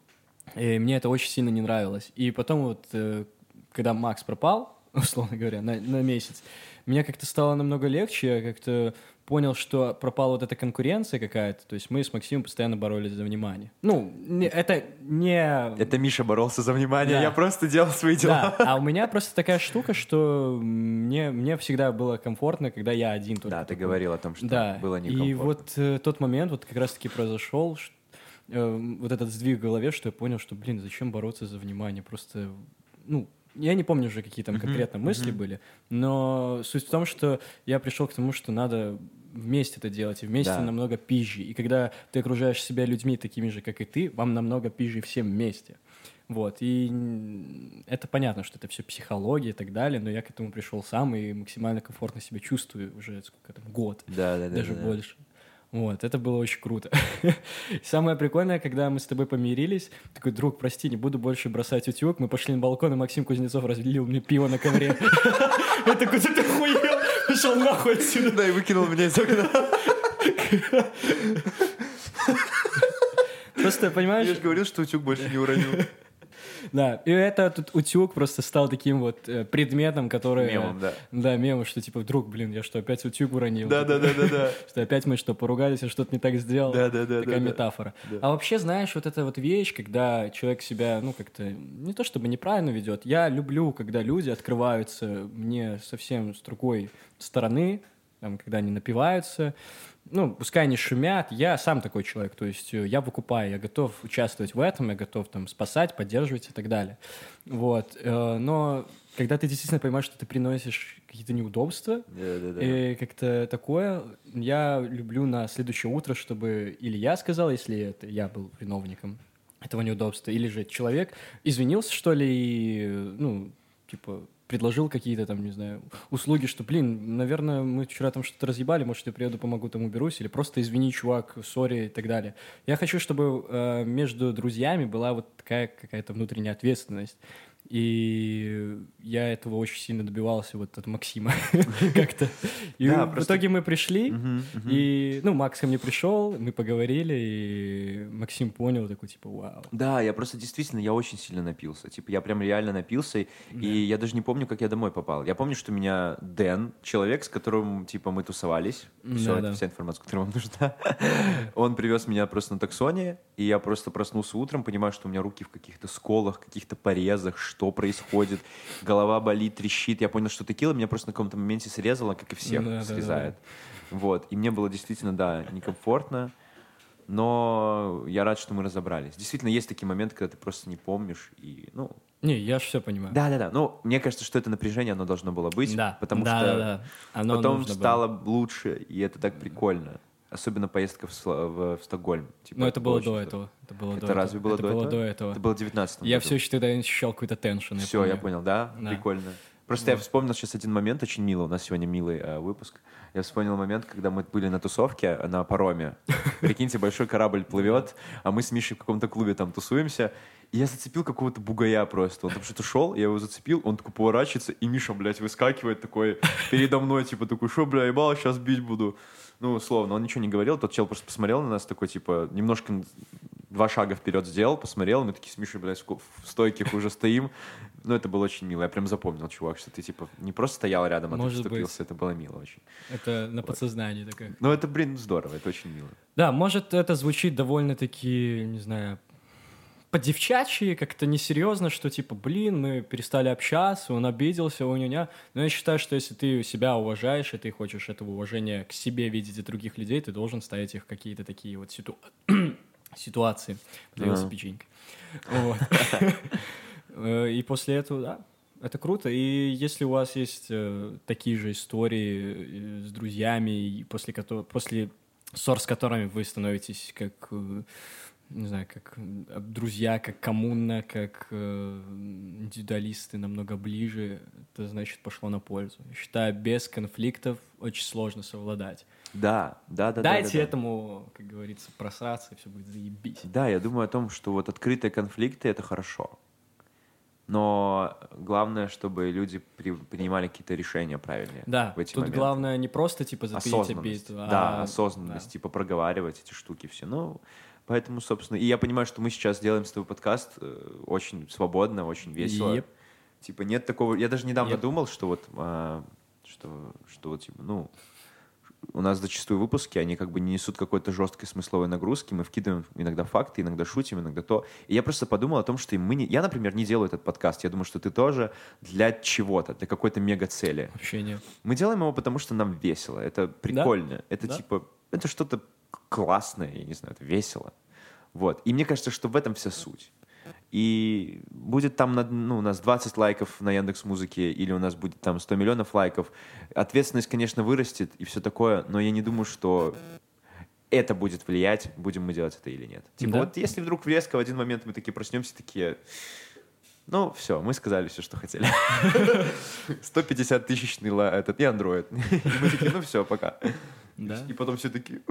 [SPEAKER 1] И мне это очень сильно не нравилось. И потом вот, э, когда Макс пропал, условно говоря, на, на месяц, мне как-то стало намного легче, я как-то понял, что пропала вот эта конкуренция какая-то. То есть мы с Максимом постоянно боролись за внимание. Ну, не, это не...
[SPEAKER 2] Это Миша боролся за внимание,
[SPEAKER 1] Да.
[SPEAKER 2] я просто делал свои дела.
[SPEAKER 1] Да, а у меня просто такая штука, что мне, мне всегда было комфортно, когда я один только.
[SPEAKER 2] Да, ты говорил о том, что
[SPEAKER 1] Да,
[SPEAKER 2] было
[SPEAKER 1] и
[SPEAKER 2] некомфортно.
[SPEAKER 1] вот э, тот момент вот как раз-таки произошел, ш- э, вот этот сдвиг в голове, что я понял, что, блин, зачем бороться за внимание, просто, ну, я не помню уже, какие там конкретно мысли были, но суть в том, что я пришел к тому, что надо вместе это делать, и вместе
[SPEAKER 2] Да.
[SPEAKER 1] намного пизже. И когда ты окружаешь себя людьми такими же, как и ты, вам намного пизже всем вместе. Вот, и это понятно, что это все психология и так далее, но я к этому пришел сам и максимально комфортно себя чувствую уже сколько там, год
[SPEAKER 2] Да, да, да.
[SPEAKER 1] даже
[SPEAKER 2] да, да.
[SPEAKER 1] больше. Вот, это было очень круто. Самое прикольное, когда мы с тобой помирились, такой, друг, прости, не буду больше бросать утюг, мы пошли на балкон, и Максим Кузнецов разлил мне пиво на ковре. Я такой, ты охуел? Пошел нахуй отсюда.
[SPEAKER 2] Да, и выкинул меня из окна.
[SPEAKER 1] Просто, понимаешь,
[SPEAKER 2] Я же говорил, что утюг больше не уронил.
[SPEAKER 1] да, и это тут утюг просто стал таким вот э, предметом, который...
[SPEAKER 2] Мемом, да.
[SPEAKER 1] Да, мемом, что типа, вдруг, блин, я что, опять утюг уронил?
[SPEAKER 2] Да, да, да, да, да.
[SPEAKER 1] Что опять мы что, поругались, я что-то не так сделал?
[SPEAKER 2] Да, да, да,
[SPEAKER 1] Такая метафора. А вообще, знаешь, вот эта вот вещь, когда человек себя, ну, как-то не то чтобы неправильно ведет. Я люблю, когда люди открываются мне совсем с другой стороны, там, когда они напиваются. Ну, пускай они шумят, я сам такой человек, то есть э, я выкупаю, я готов участвовать в этом, я готов там спасать, поддерживать и так далее. Вот. э, Но когда ты действительно понимаешь, что ты приносишь какие-то неудобства,
[SPEAKER 2] Да, да, да.
[SPEAKER 1] и как-то такое я люблю на следующее утро, чтобы или я сказал, если это я был виновником этого неудобства, или же человек извинился, что ли, и, ну, типа, предложил какие-то там, не знаю, услуги, что, блин, наверное, мы вчера там что-то разъебали, может, я приеду, помогу, там уберусь, или просто извини, чувак, сори и так далее. Я хочу, чтобы э, между друзьями была вот такая какая-то внутренняя ответственность. И я этого очень сильно добивался вот от Максима как-то. И
[SPEAKER 2] Да,
[SPEAKER 1] в
[SPEAKER 2] просто-
[SPEAKER 1] итоге мы пришли,
[SPEAKER 2] Мгм, мгм.
[SPEAKER 1] и, ну, Макс ко мне пришел, мы поговорили, и Максим понял, такой, типа, вау.
[SPEAKER 2] Да, я просто действительно, я очень сильно напился. Типа, я прям реально напился, и- я даже не помню, как я домой попал. Я помню, что меня Дэн, человек, с которым, типа, мы тусовались, все,
[SPEAKER 1] Да-да.
[SPEAKER 2] это вся информация, которая вам нужна, он привез меня просто на таксоне, и я просто проснулся утром, понимаю, что у меня руки в каких-то сколах, каких-то порезах, что происходит, голова болит, трещит. Я понял, что текила меня просто на каком-то моменте срезала, как и всех,
[SPEAKER 1] Да-да-да.
[SPEAKER 2] срезает. Вот, и мне было действительно, да, некомфортно. Но я рад, что мы разобрались. Действительно, есть такие моменты, когда ты просто не помнишь. И, ну,
[SPEAKER 1] Не, я же все понимаю.
[SPEAKER 2] да, да, да. Ну, мне кажется, что это напряжение, оно должно было быть.
[SPEAKER 1] Да,
[SPEAKER 2] потому
[SPEAKER 1] да,
[SPEAKER 2] что
[SPEAKER 1] да, да. Оно
[SPEAKER 2] потом
[SPEAKER 1] нужно было.
[SPEAKER 2] стало лучше, и это так прикольно. Особенно поездка в, в- в Стокгольм. Типа,
[SPEAKER 1] Но это было до этого. Это было
[SPEAKER 2] Это
[SPEAKER 1] до
[SPEAKER 2] разве
[SPEAKER 1] этого.
[SPEAKER 2] было
[SPEAKER 1] это
[SPEAKER 2] до
[SPEAKER 1] было
[SPEAKER 2] этого?
[SPEAKER 1] до этого.
[SPEAKER 2] Это было в 19
[SPEAKER 1] Я все еще тогда ощущал какой-то теншн.
[SPEAKER 2] Все, я понял, да?
[SPEAKER 1] Да.
[SPEAKER 2] Прикольно. Просто я вспомнил сейчас один момент, очень милый. У нас сегодня милый э, выпуск. Я вспомнил момент, когда мы были на тусовке на пароме. Прикиньте, большой корабль плывет, а мы с Мишей в каком-то клубе там тусуемся. И я зацепил какого-то бугая просто. Он там что-то шел, я его зацепил, он такой поворачивается, и Миша, блядь, выскакивает такой передо мной, типа такой, что, бля, ебал, сейчас бить буду. Ну, условно, он ничего не говорил, тот чел просто посмотрел на нас, такой, типа, немножко два шага вперед сделал, посмотрел, мы такие с Мишей, блядь, в стойких уже стоим. Ну, это было очень мило. Я прям запомнил, чувак, что ты, типа, не просто стоял рядом, а ты
[SPEAKER 1] Может быть.
[SPEAKER 2] вступился. Это было мило очень.
[SPEAKER 1] Это на подсознании такое.
[SPEAKER 2] Ну, это, блин, здорово, это очень мило.
[SPEAKER 1] Да, может, это звучит довольно-таки, не знаю, по-девчачьи, как-то несерьезно, что типа, блин, мы перестали общаться, он обиделся, у меня. Но я считаю, что если ты себя уважаешь, и ты хочешь этого уважения к себе видеть и других людей, ты должен ставить их в какие-то такие вот ситу- ситуации. Появился
[SPEAKER 2] Ага.
[SPEAKER 1] печенька. Вот. Э, И после этого, да, это круто. И если у вас есть э, такие же истории э, с друзьями, после, после ссор, с которыми вы становитесь как, э, не знаю, как друзья, как коммуна, как э, индивидуалисты намного ближе, это значит пошло на пользу. Я считаю, без конфликтов очень сложно совладать.
[SPEAKER 2] Да, да, да. да,
[SPEAKER 1] Дайте
[SPEAKER 2] да, да.
[SPEAKER 1] этому, как говорится, просраться, и все будет заебись.
[SPEAKER 2] Да, я думаю о том, что вот открытые конфликты — это хорошо. Но главное, чтобы люди при- принимали какие-то решения правильные
[SPEAKER 1] Да,
[SPEAKER 2] в эти
[SPEAKER 1] тут
[SPEAKER 2] моменты.
[SPEAKER 1] главное не просто типа запилить обид, а-
[SPEAKER 2] Да, осознанность,
[SPEAKER 1] да.
[SPEAKER 2] типа проговаривать эти штуки все. Ну, Поэтому, собственно, и я понимаю, что мы сейчас делаем с тобой подкаст э, очень свободно, очень весело.
[SPEAKER 1] Еп.
[SPEAKER 2] Типа нет такого... Я даже недавно
[SPEAKER 1] Еп.
[SPEAKER 2] думал, что вот... а, что, что вот, типа, ну... У нас зачастую выпуски, они как бы не несут какой-то жесткой смысловой нагрузки. Мы вкидываем иногда факты, иногда шутим, иногда то. И я просто подумал о том, что мы не... Я, например, не делаю этот подкаст. Я думаю, что ты тоже для чего-то, для какой-то мега-цели.
[SPEAKER 1] Вообще нет.
[SPEAKER 2] Мы делаем его, потому что нам весело. Это прикольно. Это
[SPEAKER 1] Да.
[SPEAKER 2] типа... Это что-то классное, я не знаю, это весело. Вот. И мне кажется, что в этом вся суть. И будет там ну, у нас 20 лайков на Яндекс Музыке или у нас будет там 100 миллионов лайков. Ответственность, конечно, вырастет и все такое, но я не думаю, что это будет влиять, будем мы делать это или нет. Типа
[SPEAKER 1] Да.
[SPEAKER 2] вот если вдруг резко в один момент мы такие проснемся, такие... Ну, все, мы сказали все, что хотели. 150 тысячный этот, и андроид. И мы такие, ну все, пока.
[SPEAKER 1] Да.
[SPEAKER 2] И потом все такие...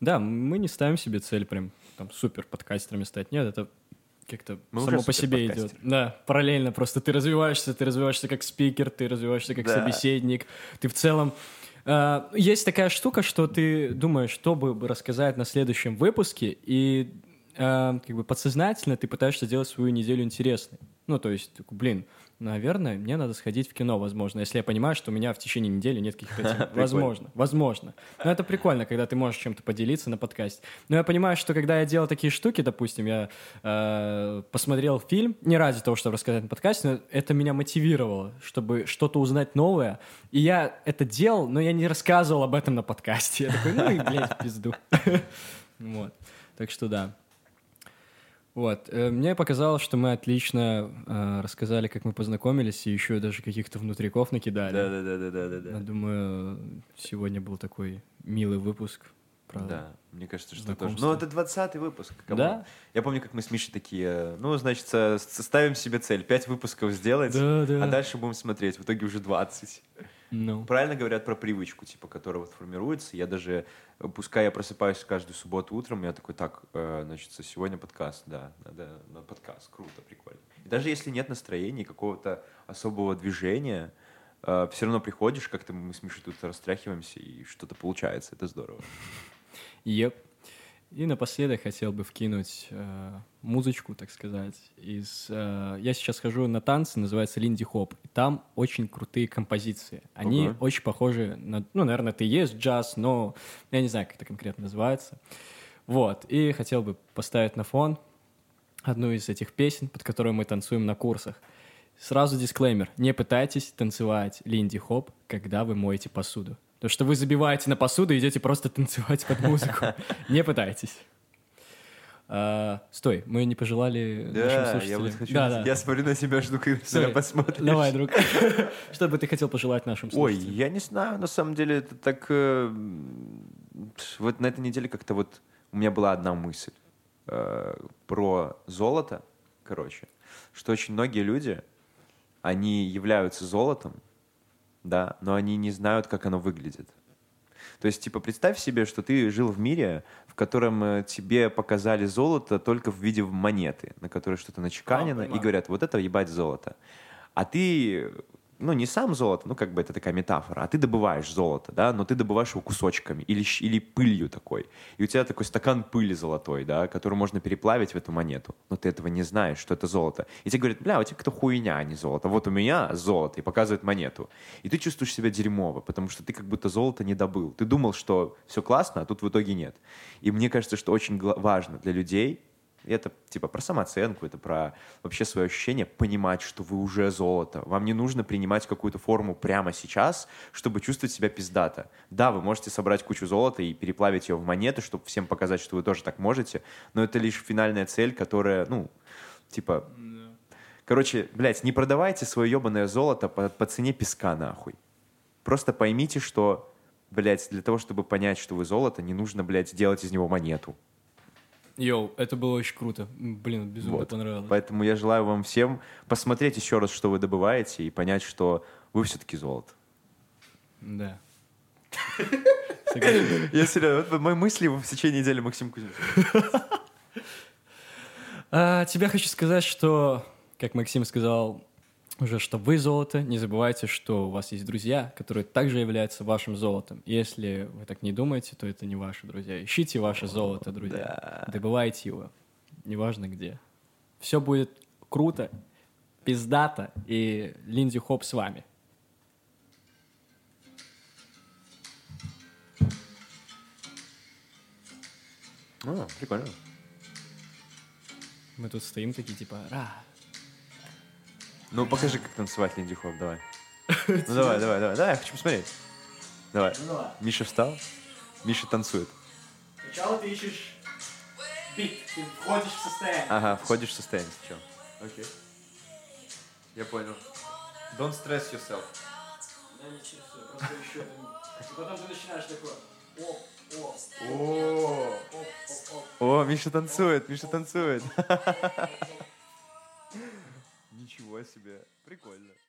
[SPEAKER 1] Да, мы не ставим себе цель прям там супер подкастерами стать. Нет, это как-то
[SPEAKER 2] Мы
[SPEAKER 1] само по себе идет. Да, параллельно просто ты развиваешься, ты развиваешься как спикер, ты развиваешься как
[SPEAKER 2] Да.
[SPEAKER 1] собеседник, ты в целом э, есть такая штука, что ты думаешь, что бы рассказать на следующем выпуске, и э, как бы подсознательно ты пытаешься сделать свою неделю интересной. Ну, то есть, блин, наверное, мне надо сходить в кино, возможно, если я понимаю, что у меня в течение недели нет каких-то. Возможно, возможно. Но это прикольно, когда ты можешь чем-то поделиться на подкасте. Но я понимаю, что когда я делал такие штуки, допустим, я э, посмотрел фильм, не ради того, чтобы рассказать на подкасте, но это меня мотивировало, чтобы что-то узнать новое. И я это делал, но я не рассказывал об этом на подкасте. Я такой, ну и, блядь, пизду. Вот. Так что да. Вот. э, Мне показалось, что мы отлично э, рассказали, как мы познакомились, и еще даже каких-то внутриков накидали.
[SPEAKER 2] Да-да-да-да-да-да.
[SPEAKER 1] Я думаю, сегодня был такой милый выпуск. Про...
[SPEAKER 2] Да, мне кажется, что тоже. Ну, это 20 выпуск. come on.
[SPEAKER 1] Да?
[SPEAKER 2] Я помню, как мы с Мишей такие, ну, значит, ставим себе цель 5 выпусков сделать,
[SPEAKER 1] Да, да.
[SPEAKER 2] а дальше будем смотреть. В итоге уже 20.
[SPEAKER 1] Ну.
[SPEAKER 2] Правильно говорят про привычку, типа, которая вот формируется. Я даже, э, пускай я просыпаюсь каждую субботу утром, я такой, так, э, значит, сегодня подкаст, да, надо на подкаст, круто, прикольно. И даже если нет настроения, какого-то особого движения, все равно приходишь, как-то мы с Мишей тут растряхиваемся, и что-то получается, это здорово.
[SPEAKER 1] Еп. И напоследок хотел бы вкинуть э, музычку, так сказать. Из, э, я сейчас хожу на танцы, называется Линди Хоп. И там очень крутые композиции. Они
[SPEAKER 2] Ого.
[SPEAKER 1] очень похожи на... Ну, наверное, и есть джаз, но я не знаю, как это конкретно называется. Вот. И хотел бы поставить на фон одну из этих песен, под которую мы танцуем на курсах. Сразу дисклеймер. Не пытайтесь танцевать линди-хоп, когда вы моете посуду. То, что вы забиваете на посуду и идете просто танцевать под музыку. Не пытайтесь. А, Стой, мы не пожелали нашим
[SPEAKER 2] Да, я
[SPEAKER 1] слушателям.
[SPEAKER 2] вот хочу...
[SPEAKER 1] Да, да.
[SPEAKER 2] Я смотрю на себя, жду, когда ты
[SPEAKER 1] Стой.
[SPEAKER 2] меня посмотришь.
[SPEAKER 1] Давай, друг. Что бы ты хотел пожелать нашим
[SPEAKER 2] Ой,
[SPEAKER 1] слушателям?
[SPEAKER 2] я не знаю, на самом деле, это так... э, Вот на этой неделе как-то вот у меня была одна мысль э, про золото, короче, что очень многие люди, они являются золотом, да, но они не знают, как оно выглядит. То есть, типа, представь себе, что ты жил в мире, в котором э, тебе показали золото только в виде монеты, на которой что-то начеканено, и
[SPEAKER 1] понимаю.
[SPEAKER 2] говорят, вот это ебать золото. А ты, ну, не сам золото, ну, как бы это такая метафора, а ты добываешь золото, да, но ты добываешь его кусочками или, или пылью такой. И у тебя такой стакан пыли золотой, да, который можно переплавить в эту монету. Но ты этого не знаешь, что это золото. И тебе говорят, бля, у тебя какая-то хуйня, а не золото. Вот у меня золото, и показывают монету. И ты чувствуешь себя дерьмово, потому что ты как будто золото не добыл. Ты думал, что все классно, а тут в итоге нет. И мне кажется, что очень важно для людей, это типа про самооценку, это про вообще свое ощущение, понимать, что вы уже золото. Вам не нужно принимать какую-то форму прямо сейчас, чтобы чувствовать себя пиздато. Да, вы можете собрать кучу золота и переплавить ее в монеты, чтобы всем показать, что вы тоже так можете, но это лишь финальная цель, которая, ну, типа... Короче, блядь, не продавайте свое ебаное золото по, по цене песка, нахуй. Просто поймите, что, блядь, для того, чтобы понять, что вы золото, не нужно, блядь, делать из него монету.
[SPEAKER 1] Йоу, это было очень круто. Блин, безумно
[SPEAKER 2] Вот.
[SPEAKER 1] понравилось.
[SPEAKER 2] Поэтому я желаю вам всем посмотреть еще раз, что вы добываете, и понять, что вы все-таки золото.
[SPEAKER 1] Да.
[SPEAKER 2] Я серьезно, вот мои мысли в течение недели Максим Кузнецов.
[SPEAKER 1] А, тебе хочу сказать, что, как Максим сказал, уже, что вы золото. Не забывайте, что у вас есть друзья, которые также являются вашим золотом. Если вы так не думаете, то это не ваши друзья. Ищите ваше золото, друзья. Добывайте его. Неважно где. Все будет круто, пиздато, и Линди Хоп с вами.
[SPEAKER 2] О, прикольно.
[SPEAKER 1] Мы тут стоим такие, типа, ра.
[SPEAKER 2] Ну, покажи, как танцевать Линди Хоп, давай. Ну, давай, давай, давай. Да, я хочу посмотреть. Давай. Миша встал. Миша танцует.
[SPEAKER 1] Сначала ты ищешь бит, ты входишь в состояние.
[SPEAKER 2] Ага, входишь в состояние. Все. Окей. Я понял. Don't stress yourself.
[SPEAKER 1] Да ничего, просто еще. И потом ты начинаешь такой, оп, оп,
[SPEAKER 2] О,
[SPEAKER 1] оп, оп.
[SPEAKER 2] О, Миша танцует, Миша танцует. Себе, прикольно.